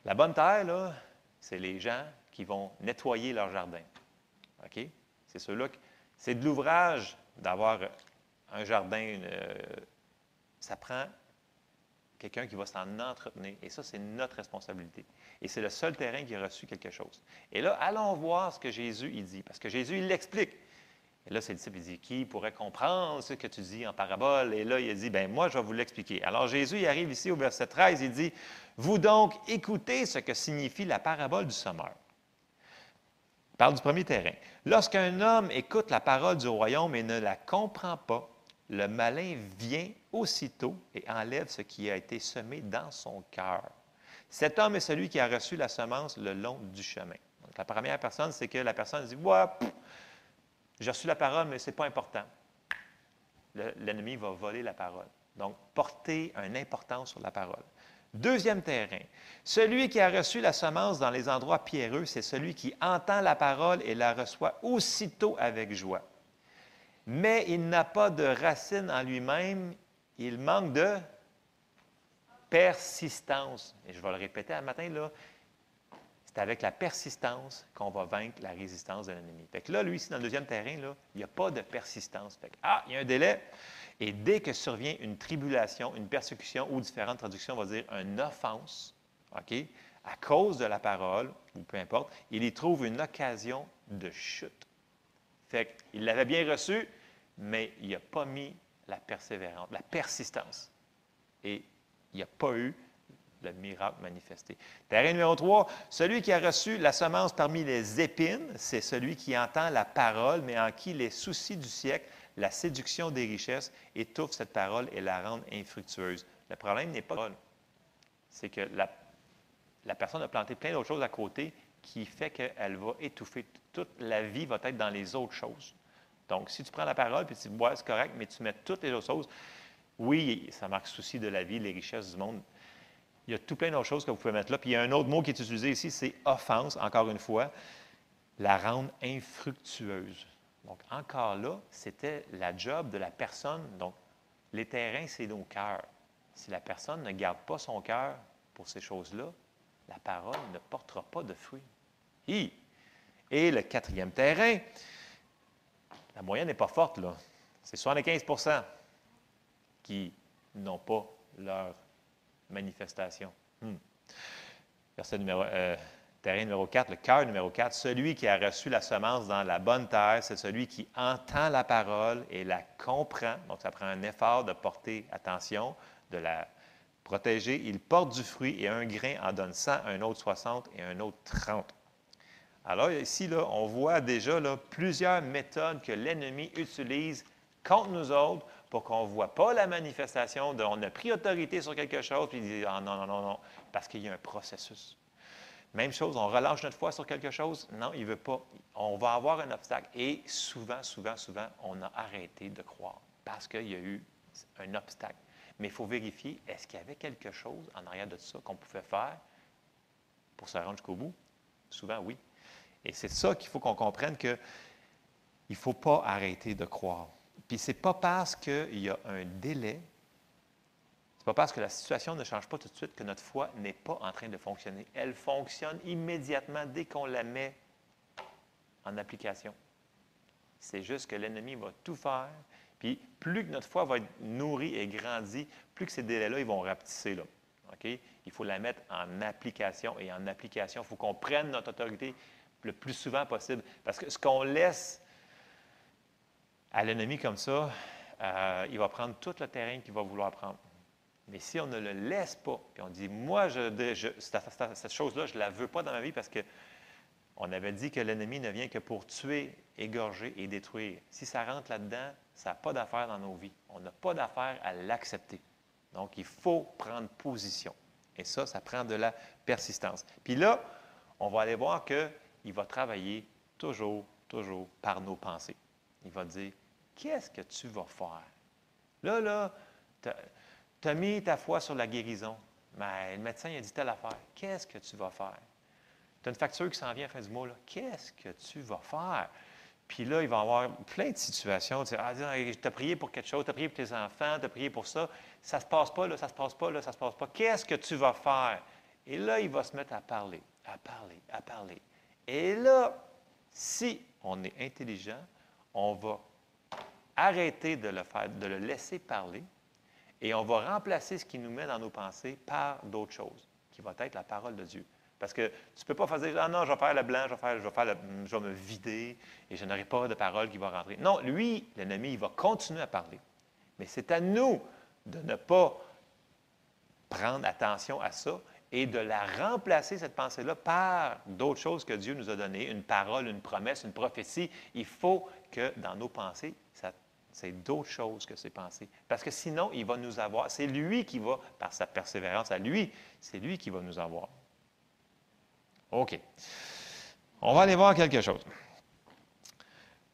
La bonne terre, là, c'est les gens qui vont nettoyer leur jardin. OK? C'est ceux-là. C'est de l'ouvrage d'avoir un jardin. Euh, ça prend quelqu'un qui va s'en entretenir. Et ça, c'est notre responsabilité. Et c'est le seul terrain qui a reçu quelque chose. Et là, allons voir ce que Jésus il dit, parce que Jésus, il l'explique. Et là, c'est le disciple, il dit, qui pourrait comprendre ce que tu dis en parabole? Et là, il dit, ben moi, je vais vous l'expliquer. Alors Jésus, il arrive ici au verset 13, il dit, vous donc écoutez ce que signifie la parabole du sommeur. Il parle du premier terrain. Lorsqu'un homme écoute la parole du royaume et ne la comprend pas, le malin vient aussitôt et enlève ce qui a été semé dans son cœur. Cet homme est celui qui a reçu la semence le long du chemin. La première personne, c'est que la personne dit Ouais, j'ai reçu la parole, mais ce n'est pas important. L'ennemi va voler la parole. Donc, porter une importance sur la parole. Deuxième terrain, celui qui a reçu la semence dans les endroits pierreux, c'est celui qui entend la parole et la reçoit aussitôt avec joie mais il n'a pas de racine en lui-même, il manque de persistance. Et je vais le répéter un matin, là, c'est avec la persistance qu'on va vaincre la résistance de l'ennemi. Fait que là, lui, ici, dans le deuxième terrain, il n'y a pas de persistance. Ah, il y a un délai. Et dès que survient une tribulation, une persécution, ou différentes traductions vont dire une offense, OK, à cause de la parole, ou peu importe, il y trouve une occasion de chute. Fait qu'il l'avait bien reçu, mais il n'a pas mis la persévérance, la persistance. Et il n'y a pas eu le miracle manifesté. Terrain numéro 3, celui qui a reçu la semence parmi les épines, c'est celui qui entend la parole, mais en qui les soucis du siècle, la séduction des richesses étouffent cette parole et la rendent infructueuse. Le problème n'est pas c'est que la, la personne a planté plein d'autres choses à côté qui fait qu'elle va étouffer. Toute la vie va être dans les autres choses. Donc, si tu prends la parole et tu dis, c'est correct, mais tu mets toutes les autres choses, oui, ça marque souci de la vie, les richesses du monde. Il y a tout plein d'autres choses que vous pouvez mettre là. Puis il y a un autre mot qui est utilisé ici, c'est offense, encore une fois, la rendre infructueuse. Donc, encore là, c'était la job de la personne. Donc, les terrains, c'est nos cœurs. Si la personne ne garde pas son cœur pour ces choses-là, la parole ne portera pas de fruits. Et le quatrième terrain, la moyenne n'est pas forte, là. C'est 75% qui n'ont pas leur manifestation. Hmm. Verset numéro, euh, terrain numéro 4, le cœur numéro 4. Celui qui a reçu la semence dans la bonne terre, c'est celui qui entend la parole et la comprend. Donc, ça prend un effort de porter attention, de la protéger. Il porte du fruit et un grain en donne 100, un autre 60 et un autre 30. Alors ici, là, on voit déjà là, plusieurs méthodes que l'ennemi utilise contre nous autres pour qu'on ne voit pas la manifestation on a pris autorité sur quelque chose, puis il dit ah, non, non, non, non, parce qu'il y a un processus. Même chose, on relâche notre foi sur quelque chose, non, il ne veut pas. On va avoir un obstacle. Et souvent, souvent, souvent, on a arrêté de croire parce qu'il y a eu un obstacle. Mais il faut vérifier, est-ce qu'il y avait quelque chose en arrière de ça qu'on pouvait faire pour se rendre jusqu'au bout? Souvent, oui. Et c'est ça qu'il faut qu'on comprenne qu'il ne faut pas arrêter de croire. Puis ce n'est pas parce qu'il y a un délai, ce n'est pas parce que la situation ne change pas tout de suite que notre foi n'est pas en train de fonctionner. Elle fonctionne immédiatement dès qu'on la met en application. C'est juste que l'ennemi va tout faire. Puis plus que notre foi va être nourrie et grandie, plus que ces délais-là, ils vont rapetisser. Là. Il faut la mettre en application. Et en application, il faut qu'on prenne notre autorité le plus souvent possible. Parce que ce qu'on laisse à l'ennemi comme ça, euh, il va prendre tout le terrain qu'il va vouloir prendre. Mais si on ne le laisse pas, puis on dit, moi, je, cette, chose-là, je ne la veux pas dans ma vie parce que on avait dit que l'ennemi ne vient que pour tuer, égorger et détruire. Si ça rentre là-dedans, ça n'a pas d'affaire dans nos vies. On n'a pas d'affaire à l'accepter. Donc, il faut prendre position. Et ça, ça prend de la persistance. Puis là, on va aller voir qu'il va travailler toujours, toujours par nos pensées. Il va dire, qu'est-ce que tu vas faire? Là, là, tu as mis ta foi sur la guérison, mais le médecin il a dit telle affaire. Qu'est-ce que tu vas faire? Tu as une facture qui s'en vient à la fin du mois. Qu'est-ce que tu vas faire? Puis là, il va y avoir plein de situations. Tu ah, as prié pour quelque chose, tu as prié pour tes enfants, tu as prié pour ça. Ça ne se passe pas, là, ça ne se passe pas, là, ça ne se passe pas. Qu'est-ce que tu vas faire? Et là, il va se mettre à parler, à parler, à parler. Et là, si on est intelligent, on va arrêter de le faire, de le laisser parler, et on va remplacer ce qui nous met dans nos pensées par d'autres choses, qui va être la parole de Dieu. Parce que tu ne peux pas faire Ah non, je vais faire le blanc, je vais, faire, je vais, je vais me vider et je n'aurai pas de parole qui va rentrer. Non, lui, l'ennemi, il va continuer à parler. Mais c'est à nous de ne pas prendre attention à ça et de la remplacer, cette pensée-là, par d'autres choses que Dieu nous a données, une parole, une promesse, une prophétie. Il faut que dans nos pensées, c'est d'autres choses que ces pensées. Parce que sinon, il va nous avoir. C'est lui qui va, par sa persévérance à lui, c'est lui qui va nous avoir. OK. On va aller voir quelque chose.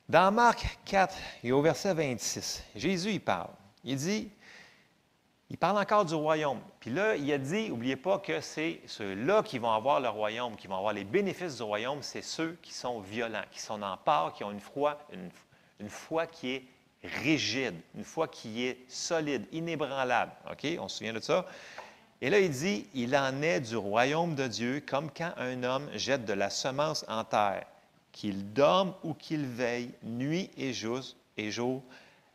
Dans Marc 4 et au verset 26, Jésus, il parle. Il dit, il parle encore du royaume. Puis là, il a dit, n'oubliez pas que c'est ceux-là qui vont avoir le royaume, qui vont avoir les bénéfices du royaume, c'est ceux qui sont violents, qui sont en part, qui ont une foi, une, une foi qui est rigide, une foi qui est solide, inébranlable. OK? On se souvient de ça? Et là, il dit, il en est du royaume de Dieu comme quand un homme jette de la semence en terre, qu'il dorme ou qu'il veille, nuit et jour, et jour,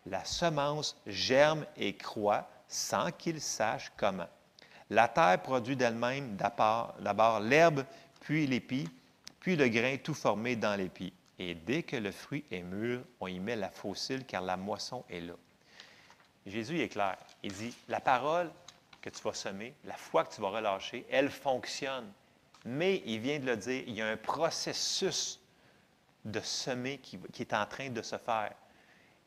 la semence germe et croît sans qu'il sache comment. La terre produit d'elle-même d'abord l'herbe, puis l'épi, puis le grain tout formé dans l'épi. Et dès que le fruit est mûr, on y met la fossile car la moisson est là. Jésus est clair. Il dit, la parole que tu vas semer, la foi que tu vas relâcher, elle fonctionne. Mais il vient de le dire, il y a un processus de semer qui, est en train de se faire.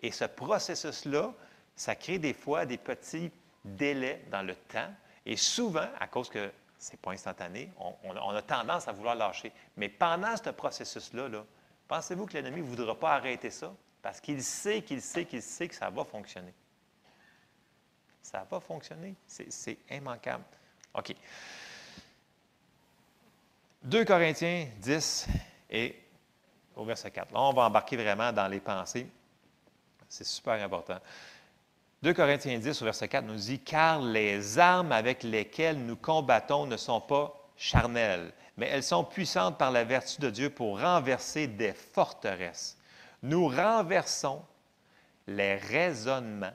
Et ce processus-là, ça crée des fois des petits délais dans le temps. Et souvent, à cause que ce n'est pas instantané, on, a tendance à vouloir lâcher. Mais pendant ce processus-là, -là, pensez vous que l'ennemi ne voudra pas arrêter ça? Parce qu'il sait, qu'il sait, qu'il sait que ça va fonctionner ça va fonctionner. C'est immanquable. OK. 2 Corinthiens 10 et au verset 4. Là, on va embarquer vraiment dans les pensées. C'est super important. 2 Corinthiens 10 au verset 4 nous dit, Car les armes avec lesquelles nous combattons ne sont pas charnelles, mais elles sont puissantes par la vertu de Dieu pour renverser des forteresses. Nous renversons les raisonnements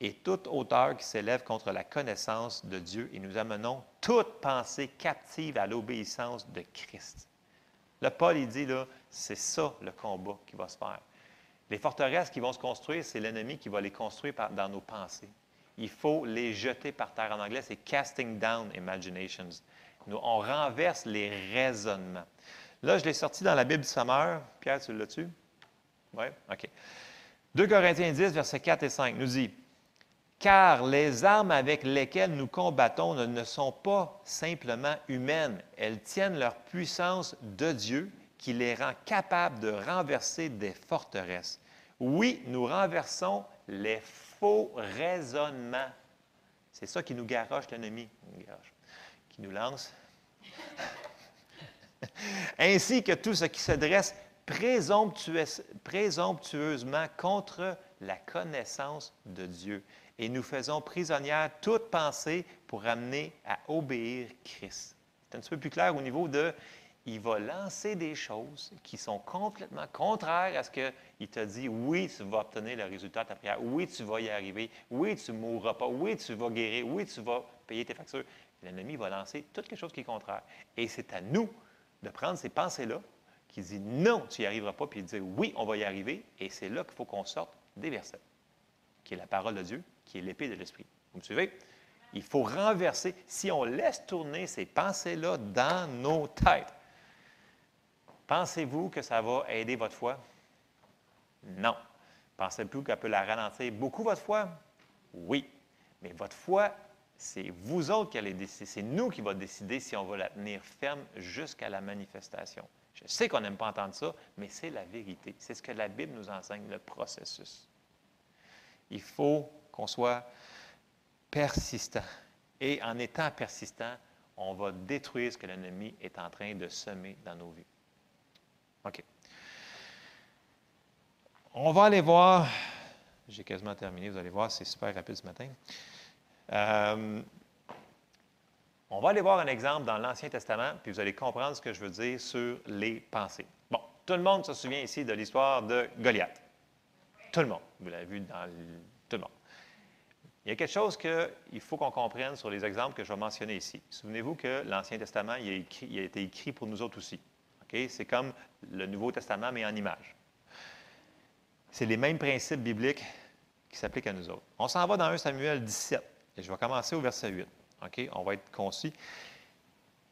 et toute hauteur qui s'élève contre la connaissance de Dieu et nous amenons toute pensée captive à l'obéissance de Christ. Le Paul, il dit, là, c'est ça le combat qui va se faire. Les forteresses qui vont se construire, c'est l'ennemi qui va les construire dans nos pensées. Il faut les jeter par terre. En anglais, c'est casting down imaginations. Nous, on renverse les raisonnements. Là, je l'ai sorti dans la Bible du Sommeur. Pierre, tu l'as-tu? Oui? OK. 2 Corinthiens 10, versets 4 et 5 nous dit car les armes avec lesquelles nous combattons ne, sont pas simplement humaines, elles tiennent leur puissance de Dieu qui les rend capables de renverser des forteresses. Oui, nous renversons les faux raisonnements. C'est ça qui nous garoche l'ennemi, qui nous lance. Ainsi que tout ce qui se dresse présomptueusement contre la connaissance de Dieu et nous faisons prisonnière toute pensée pour amener à obéir Christ. C'est un petit peu plus clair au niveau de il va lancer des choses qui sont complètement contraires à ce qu'il t'a dit. Oui, tu vas obtenir le résultat de ta prière. Oui, tu vas y arriver. Oui, tu ne mourras pas. Oui, tu vas guérir. Oui, tu vas payer tes factures. L'ennemi va lancer toute quelque chose qui est contraire. Et c'est à nous de prendre ces pensées-là qui disent non, tu n'y arriveras pas, puis de dire oui, on va y arriver. Et c'est là qu'il faut qu'on sorte des versets, qui est la parole de Dieu, qui est l'épée de l'esprit. Vous me suivez? Il faut renverser. Si on laisse tourner ces pensées-là dans nos têtes, pensez-vous que ça va aider votre foi? Non. Pensez-vous qu'elle peut la ralentir beaucoup, votre foi? Oui. Mais votre foi, C'est vous autres qui allez décider. C'est nous qui va décider si on va la tenir ferme jusqu'à la manifestation. Je sais qu'on n'aime pas entendre ça, mais c'est la vérité. C'est ce que la Bible nous enseigne, le processus. Il faut qu'on soit persistant. Et en étant persistant, on va détruire ce que l'ennemi est en train de semer dans nos vies. OK. On va aller voir, j'ai quasiment terminé, vous allez voir, c'est super rapide ce matin. Euh, on va aller voir un exemple dans l'Ancien Testament, puis vous allez comprendre ce que je veux dire sur les pensées. Bon, tout le monde se souvient ici de l'histoire de Goliath. Tout le monde. Vous l'avez vu dans tout le monde. Il y a quelque chose qu'il faut qu'on comprenne sur les exemples que je vais mentionner ici. Souvenez-vous que l'Ancien Testament il a, été écrit pour nous autres aussi. C'est comme le Nouveau Testament, mais en image. C'est les mêmes principes bibliques qui s'appliquent à nous autres. On s'en va dans 1 Samuel 17, et je vais commencer au verset 8. On va être concis.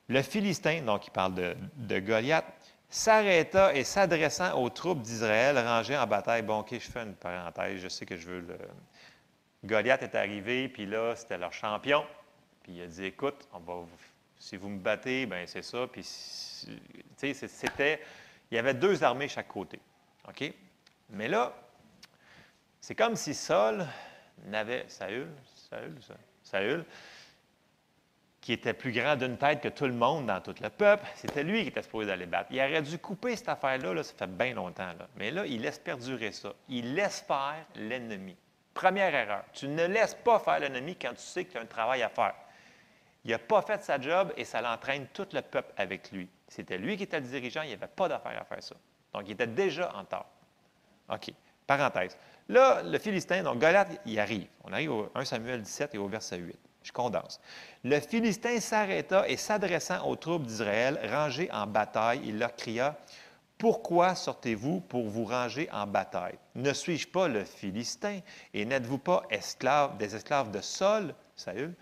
Le Philistin, donc il parle de, Goliath, s'arrêta et s'adressant aux troupes d'Israël rangées en bataille. Bon, OK, je fais une parenthèse, je sais que je veux le, Goliath est arrivé, puis là, c'était leur champion. Puis il a dit, écoute, si vous me battez, ben c'est ça. Puis, c'était, il y avait deux armées chaque côté. OK? Mais là, c'est comme si Saul n'avait, Saül, Saül, Saül, qui était plus grand d'une tête que tout le monde dans tout le peuple, c'était lui qui était supposé d'aller battre. Il aurait dû couper cette affaire-là, là, ça fait bien longtemps. Mais là, il laisse perdurer ça. Il laisse faire l'ennemi. Première erreur, tu ne laisses pas faire l'ennemi quand tu sais que tu as un travail à faire. Il n'a pas fait sa job et ça l'entraîne tout le peuple avec lui. C'était lui qui était le dirigeant, il n'y avait pas d'affaire à faire ça. Donc, il était déjà en tort. OK. Parenthèse. Là, le Philistin, donc Goliath, il arrive. On arrive au 1 Samuel 17 et au verset 8. Je condense. Le Philistin s'arrêta et s'adressant aux troupes d'Israël, rangées en bataille, il leur cria pourquoi sortez-vous pour vous ranger en bataille? Ne suis-je pas le Philistin et n'êtes-vous pas esclaves, des esclaves de Saul, Saül?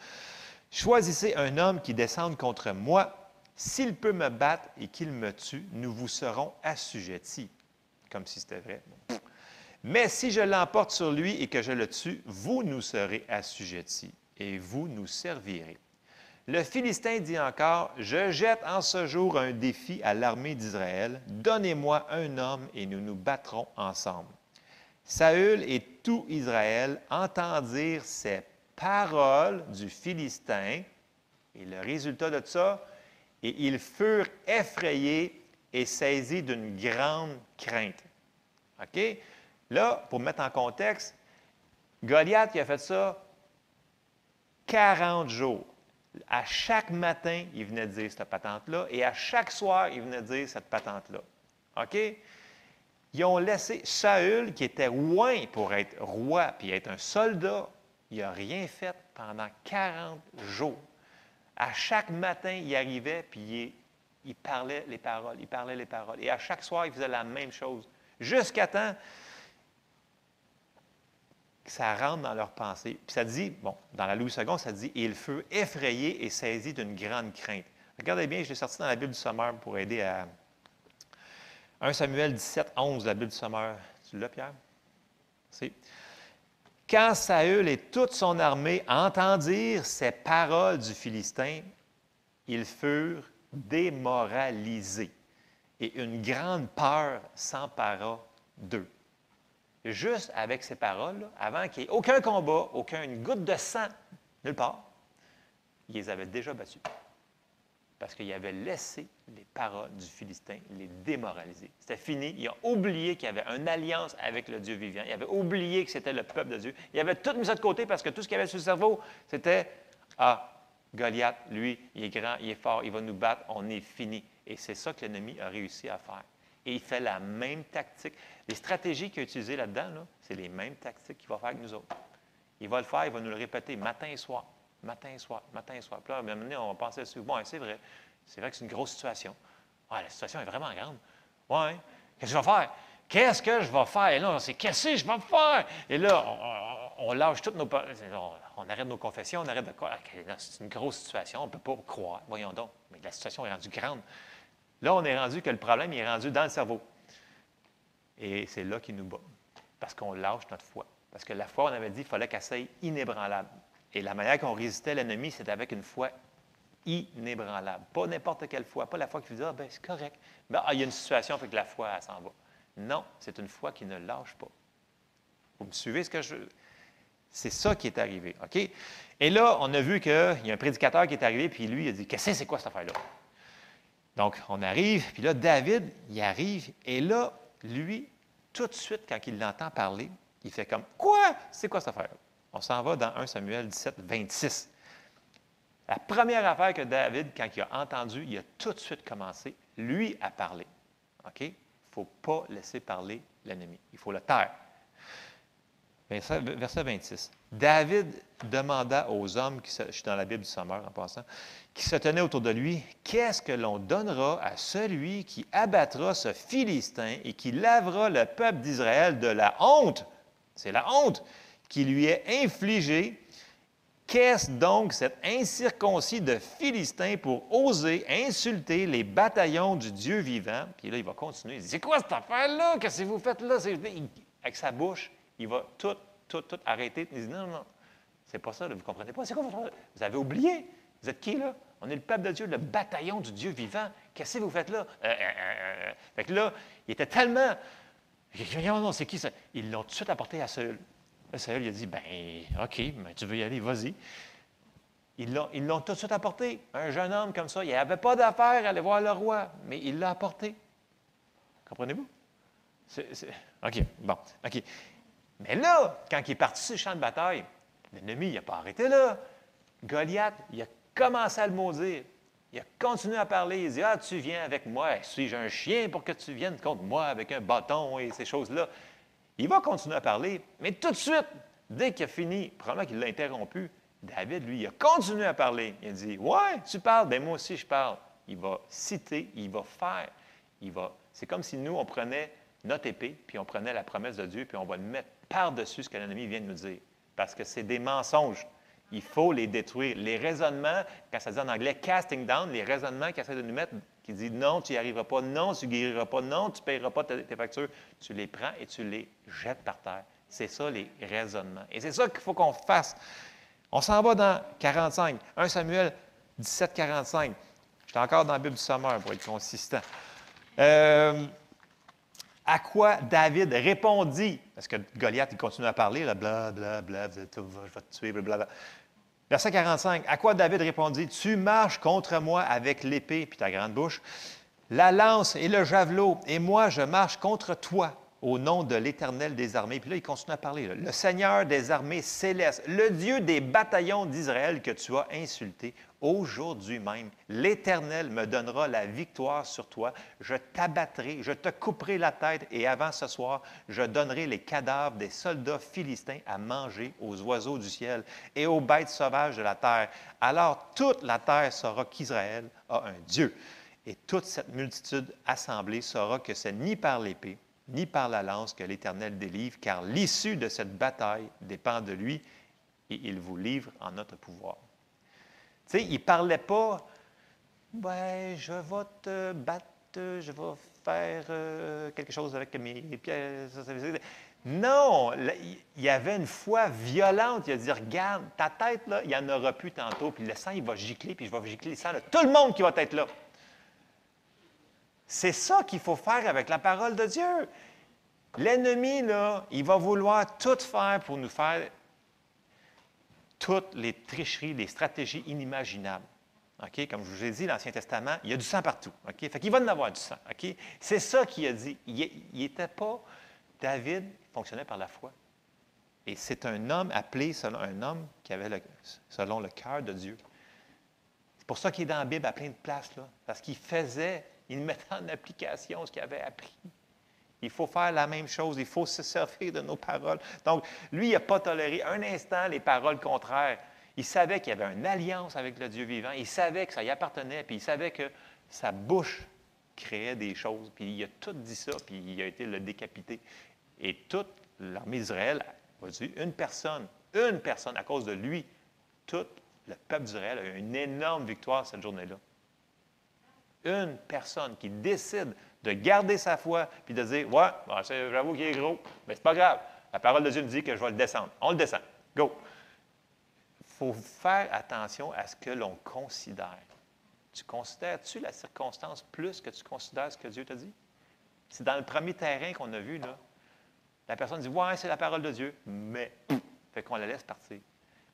Choisissez un homme qui descende contre moi. S'il peut me battre et qu'il me tue, nous vous serons assujettis. Comme si c'était vrai. Mais si je l'emporte sur lui et que je le tue, vous nous serez assujettis et vous nous servirez. Le Philistin dit encore, Je jette en ce jour un défi à l'armée d'Israël, donnez-moi un homme et nous nous battrons ensemble. Saül et tout Israël entendirent ces paroles du Philistin, et le résultat de ça, et ils furent effrayés et saisis d'une grande crainte. OK? Là, pour mettre en contexte, Goliath, il a fait ça 40 jours. À chaque matin, il venait dire cette patente-là, et à chaque soir, il venait dire cette patente-là. OK? Ils ont laissé Saül, qui était loin pour être roi puis être un soldat, il n'a rien fait pendant 40 jours. À chaque matin, il arrivait, puis il, il, parlait les paroles, il parlait les paroles. Et à chaque soir, il faisait la même chose. Jusqu'à temps ça rentre dans leur pensée. Puis ça dit, bon, dans la Louis II, ça dit il fut effrayé et saisi d'une grande crainte. Regardez bien, je l'ai sorti dans la Bible du Sommeur pour aider à 1 Samuel 17, 11, la Bible du Sommeur. Tu l'as, Pierre? C'est. Quand Saül et toute son armée entendirent ces paroles du Philistin, ils furent démoralisés et une grande peur s'empara d'eux juste avec ces paroles, avant qu'il n'y ait aucun combat, aucune goutte de sang, nulle part, il les avait déjà battus. Parce qu'il avait laissé les paroles du Philistin les démoraliser. C'était fini. Il a oublié qu'il y avait une alliance avec le Dieu vivant. Il avait oublié que c'était le peuple de Dieu. Il avait tout mis ça de côté parce que tout ce qu'il avait sur le cerveau, c'était Ah, Goliath, lui, il est grand, il est fort, il va nous battre, on est fini. Et c'est ça que l'ennemi a réussi à faire. Et il fait la même tactique. Les stratégies qu'il a utilisées là-dedans, c'est les mêmes tactiques qu'il va faire avec nous autres. Il va le faire, il va nous le répéter matin et soir, matin et soir, matin et soir. Puis là, à un moment donné, on va penser dessus. Bon, c'est vrai, c'est vrai que c'est une grosse situation. Ah, la situation est vraiment grande. Oui, qu'est-ce que je vais faire? Qu'est-ce que je vais faire? Et là, on sait, qu'est-ce que je vais faire? Et là, on, lâche toutes nos. On, arrête nos confessions, on arrête de quoi? c'est une grosse situation, on ne peut pas croire. Voyons donc. Mais la situation est rendue grande. Là, on est rendu que le problème est rendu dans le cerveau. Et c'est là qu'il nous bat. Parce qu'on lâche notre foi. Parce que la foi, on avait dit qu'il fallait qu'elle soit inébranlable. Et la manière qu'on résistait l'ennemi, c'était avec une foi inébranlable. Pas n'importe quelle foi, pas la foi qui vous dit, ah ben c'est correct. Ben, ah, il y a une situation, fait que la foi, elle s'en va. Non, c'est une foi qui ne lâche pas. Vous me suivez ce que je... C'est ça qui est arrivé, OK? Et là, on a vu qu'il y a un prédicateur qui est arrivé, puis lui, il a dit, qu'est-ce que c'est quoi cette affaire-là? Donc, on arrive, puis là, David, il arrive, et là, lui, tout de suite, quand il l'entend parler, il fait comme, quoi? C'est quoi cette affaire? On s'en va dans 1 Samuel 17, 26. La première affaire que David, quand il a entendu, il a tout de suite commencé, lui, à parler. OK? Il ne faut pas laisser parler l'ennemi. Il faut le taire. Verset 26. David demanda aux hommes, qui je suis dans la Bible du Sommeur en passant, qui se tenaient autour de lui, qu'est-ce que l'on donnera à celui qui abattra ce Philistin et qui lavera le peuple d'Israël de la honte? C'est la honte qui lui est infligée Qu'est-ce donc cet incirconcis de Philistin pour oser insulter les bataillons du Dieu vivant? Puis là, il va continuer. Il dit C'est quoi cette affaire-là? Qu'est-ce que vous faites là? avec sa bouche, il va tout, tout, tout arrêter. Il dit Non, non, c'est pas ça, vous ne comprenez pas. C'est quoi votre. Vous avez oublié? Vous êtes qui là? On est le peuple de Dieu, le bataillon du Dieu vivant. Qu'est-ce que vous faites là? Euh, euh, euh, fait que là, il était tellement. Non, c'est qui ça? Ils l'ont tout de suite apporté à ce Saül, il a dit, ben, OK, mais tu veux y aller, vas-y. Ils l'ont tout de suite apporté. Un jeune homme comme ça, il n'avait pas d'affaire à aller voir le roi, mais il l'a apporté. Comprenez-vous? OK, bon, OK. Mais là, quand il est parti sur le champ de bataille, l'ennemi, il n'a pas arrêté là. Goliath, il a commencé à le maudire. Il a continué à parler. Il dit Ah, tu viens avec moi. Suis-je un chien pour que tu viennes contre moi avec un bâton et ces choses-là? Il va continuer à parler, mais tout de suite, dès qu'il a fini, probablement qu'il l'a interrompu, David, lui, il a continué à parler. Il a dit Ouais, tu parles, bien moi aussi je parle. Il va citer, il va faire. Il va. C'est comme si nous, on prenait notre épée, puis on prenait la promesse de Dieu, puis on va le mettre par-dessus ce que l'ennemi vient de nous dire. Parce que c'est des mensonges. Il faut les détruire. Les raisonnements, quand ça dit en anglais casting down, les raisonnements qui essaient de nous mettre, qui disent non, tu n'y arriveras pas, non, tu ne guériras pas, non, tu ne paieras pas tes, factures, tu les prends et tu les jettes par terre. C'est ça les raisonnements. Et c'est ça qu'il faut qu'on fasse. On s'en va dans 45, 1 Samuel 17, 45. J'étais encore dans la Bible du Sommeur pour être consistant. Euh, à quoi David répondit, parce que Goliath, il continue à parler, là, bla, bla, bla, je vais te tuer, bla, bla. Verset 45, à quoi David répondit, Tu marches contre moi avec l'épée, puis ta grande bouche, la lance et le javelot, et moi je marche contre toi au nom de l'Éternel des armées. Puis là, il continue à parler. Le Seigneur des armées célestes, le Dieu des bataillons d'Israël que tu as insulté, aujourd'hui même, l'Éternel me donnera la victoire sur toi. Je t'abattrai, je te couperai la tête, et avant ce soir, je donnerai les cadavres des soldats philistins à manger aux oiseaux du ciel et aux bêtes sauvages de la terre. Alors toute la terre saura qu'Israël a un Dieu. Et toute cette multitude assemblée saura que c'est ni par l'épée, ni par la lance que l'Éternel délivre, car l'issue de cette bataille dépend de lui et il vous livre en notre pouvoir. Tu sais, il ne parlait pas, ben, je vais te battre, je vais faire euh, quelque chose avec mes pieds. Non, il y avait une foi violente. Il a dit Regarde, ta tête, là, il n'y en aura plus tantôt, puis le sang, il va gicler, puis je vais gicler le sang tout le monde qui va être là. C'est ça qu'il faut faire avec la parole de Dieu. L'ennemi, là, il va vouloir tout faire pour nous faire toutes les tricheries, les stratégies inimaginables. Comme je vous ai dit, l'Ancien Testament, il y a du sang partout. OK? Fait qu'il va en avoir du sang. C'est ça qu'il a dit. Il n'était pas. David fonctionnait par la foi. Et c'est un homme appelé selon un homme qui avait le, selon le cœur de Dieu. C'est pour ça qu'il est dans la Bible à plein de places, là, parce qu'il faisait il mettait en application ce qu'il avait appris. Il faut faire la même chose, il faut se servir de nos paroles. Donc, lui, il n'a pas toléré un instant les paroles contraires. Il savait qu'il y avait une alliance avec le Dieu vivant, il savait que ça y appartenait, puis il savait que sa bouche créait des choses, puis il a tout dit ça, puis il a été le décapité. Et toute l'armée d'Israël une personne, une personne, à cause de lui, tout le peuple d'Israël a eu une énorme victoire cette journée-là une personne qui décide de garder sa foi puis de dire Ouais, j'avoue qu'il est gros, mais c'est pas grave. La parole de Dieu nous dit que je vais le descendre. On le descend. Go. Il faut faire attention à ce que l'on considère. Tu considères-tu la circonstance plus que tu considères ce que Dieu t'a dit? C'est dans le premier terrain qu'on a vu, là. La personne dit Ouais, c'est la parole de Dieu, mais. Fait qu'on la laisse partir.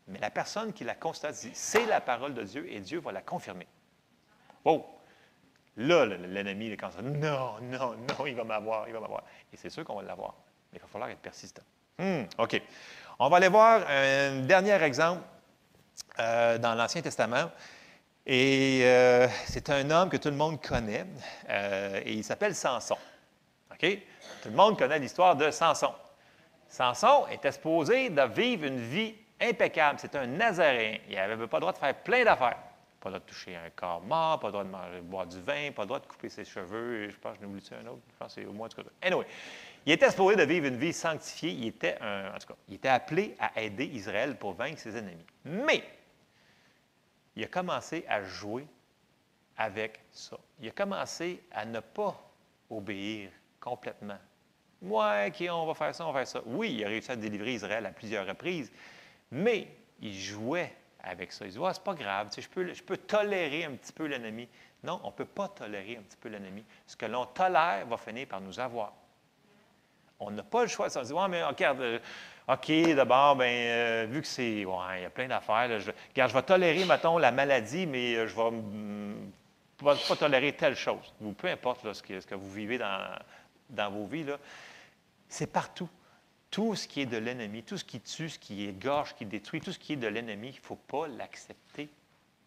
Mais la personne qui la constate dit C'est la parole de Dieu et Dieu va la confirmer. Oh! Là, l'ennemi, comme ça. Non, non, non, il va m'avoir, il va m'avoir. Et c'est sûr qu'on va l'avoir. Mais il va falloir être persistant. Hmm, OK. On va aller voir un dernier exemple euh, dans l'Ancien Testament. Et euh, c'est un homme que tout le monde connaît. Euh, et il s'appelle Samson. OK? Tout le monde connaît l'histoire de Samson. Samson était supposé de vivre une vie impeccable. C'est un Nazaréen. Il n'avait pas le droit de faire plein d'affaires. Pas le droit de toucher un corps mort, pas le droit de boire du vin, pas le droit de couper ses cheveux. Je pense que je n'ai oublié un autre. Je pense que c'est au moins ce que Anyway, il était supposé de vivre une vie sanctifiée. Il était, en tout cas, il était appelé à aider Israël pour vaincre ses ennemis. Mais, il a commencé à jouer avec ça. Il a commencé à ne pas obéir complètement. OK, on va faire ça, on va faire ça. Oui, il a réussi à délivrer Israël à plusieurs reprises, mais il jouait avec ça. Il dit, ah, c'est pas grave, je, peux, je peux tolérer un petit peu l'ennemi. Non, on ne peut pas tolérer un petit peu l'ennemi. Ce que l'on tolère va finir par nous avoir. On n'a pas le choix. Ça dit, ouais, mais euh, OK, d'abord, ben, euh, vu que c'est. Il y a plein d'affaires. Je, je vais tolérer, mettons, la maladie, mais euh, je ne vais pas, tolérer telle chose. Peu importe ce, que, ce, que, vous vivez dans, dans vos vies, c'est partout tout ce qui est de l'ennemi, tout ce qui tue, ce qui égorge, qui détruit, tout ce qui est de l'ennemi, il ne faut pas l'accepter.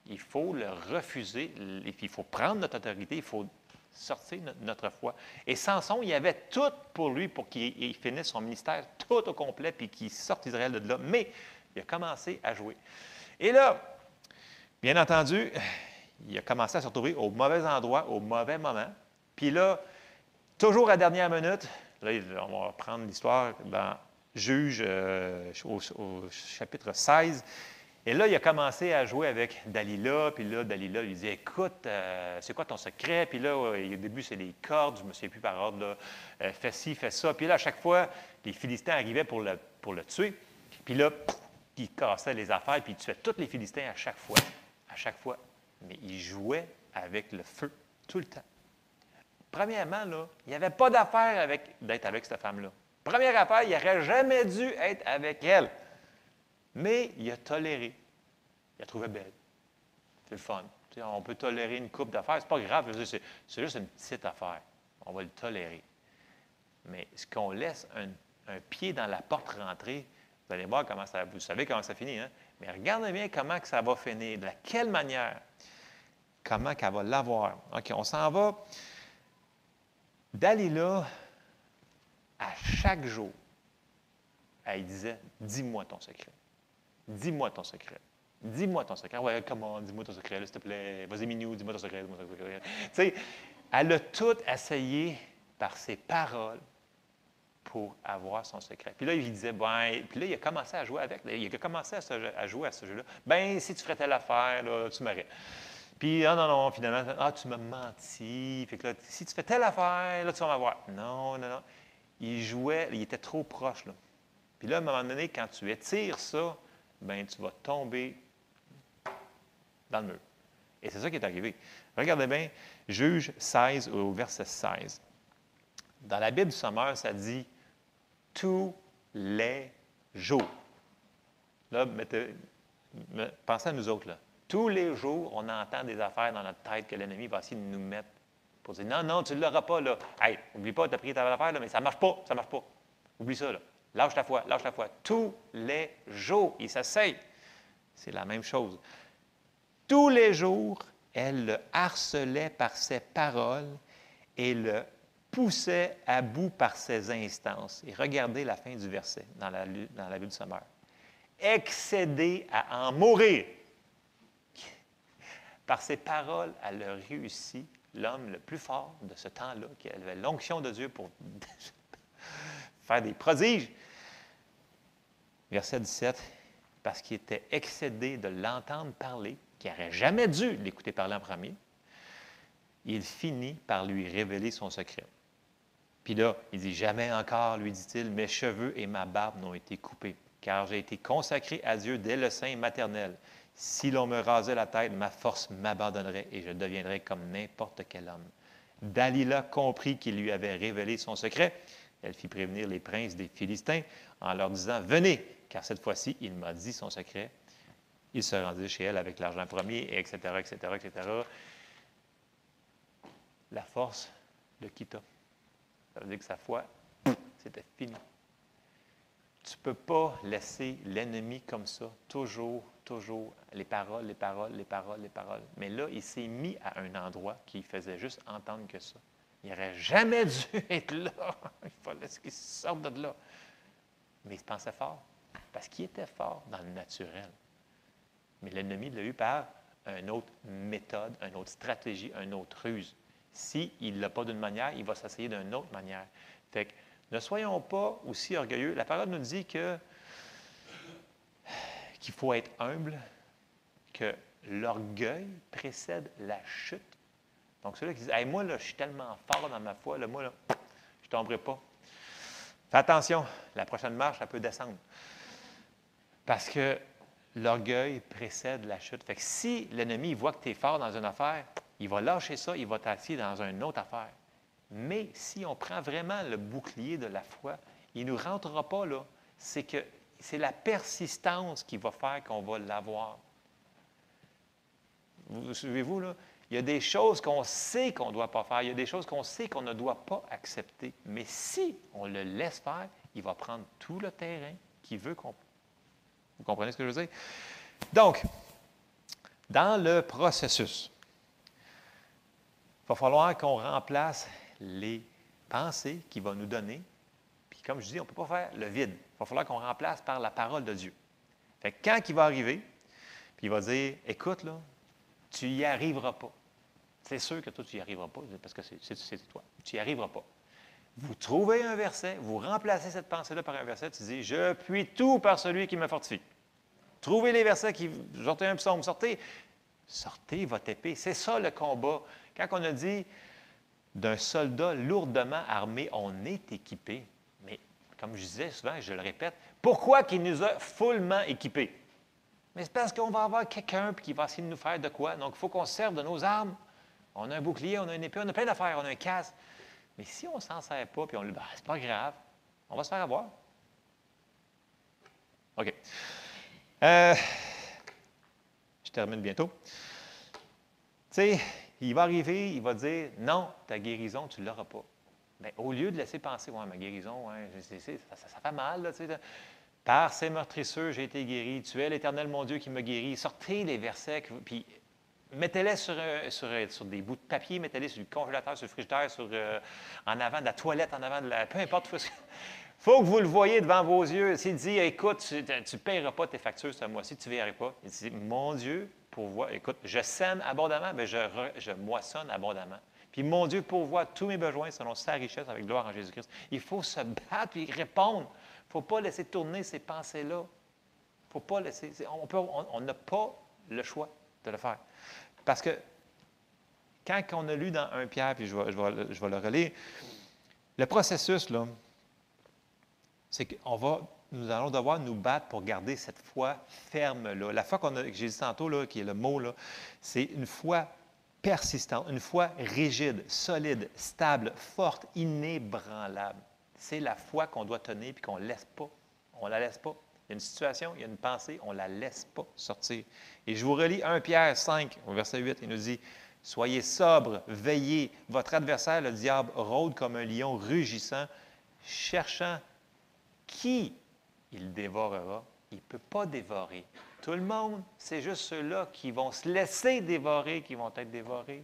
Il faut le refuser. Il faut prendre notre autorité. Il faut sortir notre foi. Et Samson, il y avait tout pour lui pour qu'il finisse son ministère tout au complet puis qu'il sorte Israël de là. Mais il a commencé à jouer. Et là, bien entendu, il a commencé à se retrouver au mauvais endroit, au mauvais moment. Puis là, toujours à dernière minute, Là, on va prendre l'histoire dans Juge euh, au, chapitre 16. Et là, il a commencé à jouer avec Dalila, puis là, Dalila lui dit Écoute, euh, c'est quoi ton secret? Puis là, au début, c'est les cordes, je ne me souviens plus par ordre, là. Euh, fais ci, fais ça. Puis là, à chaque fois, les Philistins arrivaient pour le, pour le tuer. Puis là, il cassait les affaires, puis il tuait tous les Philistins à chaque fois. À chaque fois. Mais il jouait avec le feu tout le temps. Premièrement, là, il n'y avait pas d'affaire avec, d'être avec cette femme-là. Première affaire, il n'aurait jamais dû être avec elle. Mais il a toléré. Il a trouvé belle. C'est le fun. on peut tolérer une coupe d'affaires. C'est pas grave. C'est, juste une petite affaire. On va le tolérer. Mais ce qu'on laisse un, pied dans la porte rentrée, vous allez voir comment ça. Vous savez comment ça finit, hein? Mais regardez bien comment que ça va finir. De quelle manière? Comment qu'elle va l'avoir. OK, on s'en va Dalila, à chaque jour, elle disait Dis-moi ton secret. Dis-moi ton secret. Dis-moi ton secret. Ouais, comment, dis-moi ton secret, s'il te plaît. Vas-y, Minou, dis-moi ton secret. Dis-moi ton secret. Tu elle a tout essayé par ses paroles pour avoir son secret. Puis là, il disait, ben, puis là, il a commencé à jouer avec. Il a commencé à, jouer à ce jeu-là. Ben, si tu ferais telle affaire, là, tu m'aurais. Puis, ah non, non, finalement, ah, tu m'as menti. Fait que là, si tu fais telle affaire, là, tu vas m'avoir. Non, non, non. Il jouait, il était trop proche, là. Puis là, à un moment donné, quand tu étires ça, ben tu vas tomber dans le mur. Et c'est ça qui est arrivé. Regardez bien, Juge 16 au verset 16. Dans la Bible du Sommeur, ça dit tous les jours. Là, mettez, pensez à nous autres, là. Tous les jours, on entend des affaires dans notre tête que l'ennemi va essayer de nous mettre pour dire Non, non, tu ne l'auras pas, là. Hey, oublie pas, tu as pris ta affaire, là, mais ça ne marche pas, ça ne marche pas. Oublie ça, là. Lâche la foi, lâche la foi. Tous les jours, il s'essaye. C'est la même chose. Tous les jours, elle le harcelait par ses paroles et le poussait à bout par ses instances. Et regardez la fin du verset dans la, dans la Bible Sommeur. Excédé à en mourir. Par ses paroles, elle a réussi, l'homme le plus fort de ce temps-là, qui avait l'onction de Dieu pour faire des prodiges. Verset 17, parce qu'il était excédé de l'entendre parler, qui n'aurait jamais dû l'écouter parler en premier, il finit par lui révéler son secret. Puis là, il dit, jamais encore, lui dit-il, mes cheveux et ma barbe n'ont été coupés. car j'ai été consacré à Dieu dès le sein maternel. Si l'on me rasait la tête, ma force m'abandonnerait et je deviendrais comme n'importe quel homme. Dalila comprit qu'il lui avait révélé son secret. Elle fit prévenir les princes des Philistins en leur disant Venez, car cette fois-ci, il m'a dit son secret. Il se rendit chez elle avec l'argent promis, etc., etc., etc. La force le quitta. Ça veut dire que sa foi, c'était fini. Tu ne peux pas laisser l'ennemi comme ça, toujours, toujours, les paroles, les paroles, les paroles, les paroles. Mais là, il s'est mis à un endroit qui faisait juste entendre que ça. Il n'aurait jamais dû être là. Il fallait qu'il sorte de là. Mais il pensait fort, parce qu'il était fort dans le naturel. Mais l'ennemi l'a eu par une autre méthode, une autre stratégie, une autre ruse. S'il ne l'a pas d'une manière, il va s'essayer d'une autre manière. Fait que ne soyons pas aussi orgueilleux. La parole nous dit que qu'il faut être humble, que l'orgueil précède la chute. Donc, ceux-là qui disent hey, Moi, là, je suis tellement fort dans ma foi, là, moi, là, je ne tomberai pas. Fais attention, la prochaine marche, elle peut descendre. Parce que l'orgueil précède la chute. Fait que si l'ennemi voit que tu es fort dans une affaire, il va lâcher ça, il va t'asseoir dans une autre affaire. Mais si on prend vraiment le bouclier de la foi, il ne nous rentrera pas là. C'est que c'est la persistance qui va faire qu'on va l'avoir. Vous suivez-vous, là? Il y a des choses qu'on sait qu'on ne doit pas faire, il y a des choses qu'on sait qu'on ne doit pas accepter. Mais si on le laisse faire, il va prendre tout le terrain qu'il veut qu'on. Vous comprenez ce que je veux dire? Donc, dans le processus, il va falloir qu'on remplace les pensées qu'il va nous donner. Puis comme je dis, on ne peut pas faire le vide. Va falloir qu'on remplace par la parole de Dieu. Fait que quand il va arriver, puis il va dire, écoute, là, tu n'y arriveras pas. C'est sûr que toi, tu n'y arriveras pas, parce que c'est toi. Tu n'y arriveras pas. Vous trouvez un verset, vous remplacez cette pensée-là par un verset, tu dis, je puis tout par celui qui me fortifie. Trouvez les versets qui, sortez un psaume, sortez, sortez votre épée. C'est ça le combat. Quand on a dit, d'un soldat lourdement armé, on est équipé. Comme je disais souvent, je le répète, pourquoi qu'il nous a fullement équipés? Mais c'est parce qu'on va avoir quelqu'un qui va essayer de nous faire de quoi. Donc, il faut qu'on serve de nos armes. On a un bouclier, on a une épée, on a plein d'affaires, on a un casque. Mais si on ne s'en sert pas, puis on le dit, c'est pas grave, on va se faire avoir. OK. Euh, je termine bientôt. Tu sais, il va arriver, il va dire Non, ta guérison, tu ne l'auras pas. Mais au lieu de laisser penser Ouais, ma guérison, ça, fait mal, là, par ses meurtrisseurs, j'ai été guéri. Tu es l'Éternel, mon Dieu, qui me guérit. Sortez les versets, puis mettez-les sur, sur, sur, des bouts de papier, mettez-les sur le congélateur, sur le frigidaire, sur, euh, en avant de la toilette, en avant de la. Peu importe. Il faut que vous le voyez devant vos yeux. S'il dit Écoute, tu ne paieras pas tes factures ce mois-ci, tu ne verras pas. Il dit Mon Dieu, pourvoit. Écoute, je sème abondamment, mais je moissonne abondamment. Puis mon Dieu pourvoit tous mes besoins selon sa richesse avec gloire en Jésus-Christ. Il faut se battre et répondre. Il ne faut pas laisser tourner ces pensées-là. Faut pas laisser. On n'a pas le choix de le faire. Parce que quand on a lu dans un Pierre, puis je vais le relire, le processus, là, c'est qu'on va nous allons devoir nous battre pour garder cette foi ferme-là. La foi qu'on a, que j'ai dit tantôt, là, qui est le mot, là, c'est une foi persistante, une foi rigide, solide, stable, forte, inébranlable. C'est la foi qu'on doit tenir et qu'on ne laisse pas. On ne la laisse pas. Il y a une situation, il y a une pensée, on ne la laisse pas sortir. Et je vous relis 1 Pierre 5, au verset 8, il nous dit Soyez sobre, veillez. Votre adversaire, le diable, rôde comme un lion rugissant, cherchant qui il dévorera. Il ne peut pas dévorer. Tout le monde, c'est juste ceux-là qui vont se laisser dévorer qui vont être dévorés.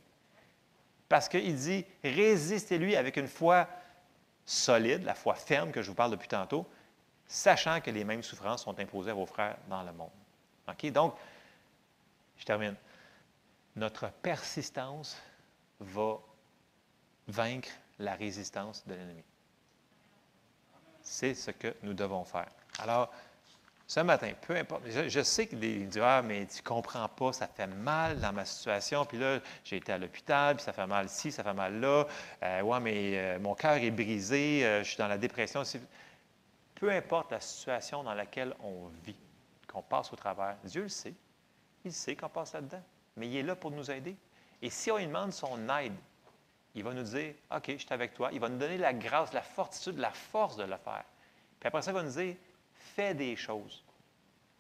Parce qu'il dit, résistez-lui avec une foi solide, la foi ferme que je vous parle depuis tantôt, sachant que les mêmes souffrances sont imposées à vos frères dans le monde. OK? Donc, je termine. Notre persistance va vaincre la résistance de l'ennemi. C'est ce que nous devons faire. Alors, ce matin, peu importe, je, sais que des disent Ah, mais tu ne comprends pas, ça fait mal dans ma situation. Puis là, j'ai été à l'hôpital, puis ça fait mal ici, ça fait mal là. Euh, ouais, mais euh, mon cœur est brisé, euh, je suis dans la dépression. peu importe la situation dans laquelle on vit, qu'on passe au travers, Dieu le sait. Il sait qu'on passe là-dedans, mais il est là pour nous aider. Et si on lui demande son aide, il va nous dire OK, je suis avec toi. Il va nous donner la grâce, la fortitude, la force de le faire. Puis après ça, il va nous dire fais des choses.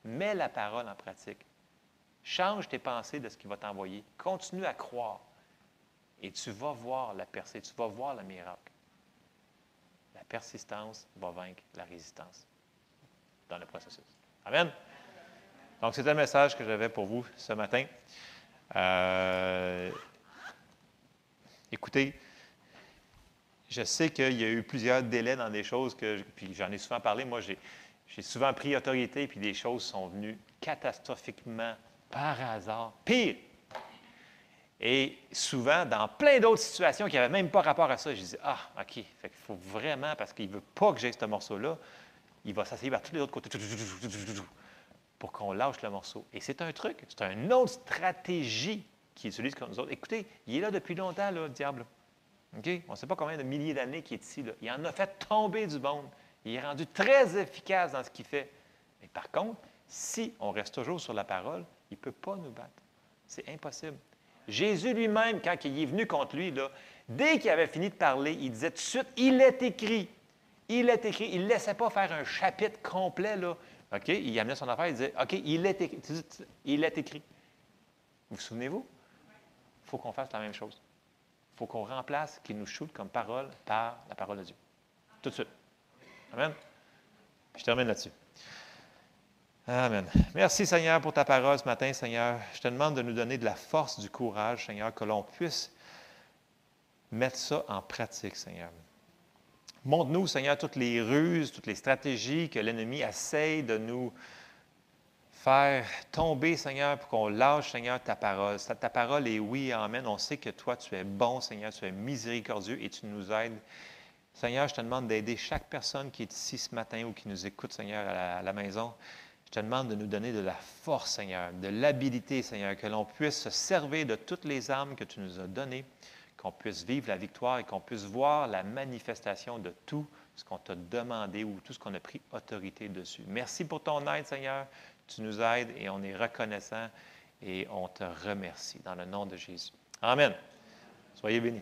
Mets la parole en pratique. Change tes pensées de ce qu'il va t'envoyer. Continue à croire. Et tu vas voir la percée, tu vas voir le miracle. La persistance va vaincre la résistance dans le processus. Amen. Donc, c'est un message que j'avais pour vous ce matin. Euh, écoutez, je sais qu'il y a eu plusieurs délais dans des choses que, puis j'en ai souvent parlé. Moi, j'ai, souvent pris autorité, puis des choses sont venues catastrophiquement par hasard. Pire! Et souvent, dans plein d'autres situations qui n'avaient même pas rapport à ça, je disais Ah, OK, fait faut vraiment, parce qu'il ne veut pas que j'aie ce morceau-là, il va s'asseoir par tous les autres côtés pour qu'on lâche le morceau. Et c'est un truc, c'est une autre stratégie qu'il utilise contre nous autres. Écoutez, il est là depuis longtemps, là, le diable. On ne sait pas combien de milliers d'années qu'il est ici. Là. Il en a fait tomber du monde. Il est rendu très efficace dans ce qu'il fait. Mais par contre, si on reste toujours sur la parole, il ne peut pas nous battre. C'est impossible. Jésus lui-même, quand il est venu contre lui, là, dès qu'il avait fini de parler, il disait tout de suite, il est écrit. Il est écrit. Il ne laissait pas faire un chapitre complet. Là. Il amenait son affaire, il disait, OK, il est écrit. Il est écrit. Vous vous souvenez-vous? Il faut qu'on fasse la même chose. Il faut qu'on remplace qu'il nous shoot comme parole par la parole de Dieu. Tout de suite. Amen. Je termine là-dessus. Amen. Merci Seigneur pour ta parole ce matin, Seigneur. Je te demande de nous donner de la force, du courage, Seigneur, que l'on puisse mettre ça en pratique, Seigneur. Montre-nous, Seigneur, toutes les ruses, toutes les stratégies que l'ennemi essaye de nous faire tomber, Seigneur, pour qu'on lâche, Seigneur, ta parole. Ta parole est oui, amen. On sait que toi, tu es bon, Seigneur, tu es miséricordieux et tu nous aides. Seigneur, je te demande d'aider chaque personne qui est ici ce matin ou qui nous écoute, Seigneur, à la, maison. Je te demande de nous donner de la force, Seigneur, de l'habilité, Seigneur, que l'on puisse se servir de toutes les armes que tu nous as données qu'on puisse vivre la victoire et qu'on puisse voir la manifestation de tout ce qu'on t'a demandé ou tout ce qu'on a pris autorité dessus. Merci pour ton aide, Seigneur. Tu nous aides et on est reconnaissant et on te remercie dans le nom de Jésus. Amen. Soyez bénis.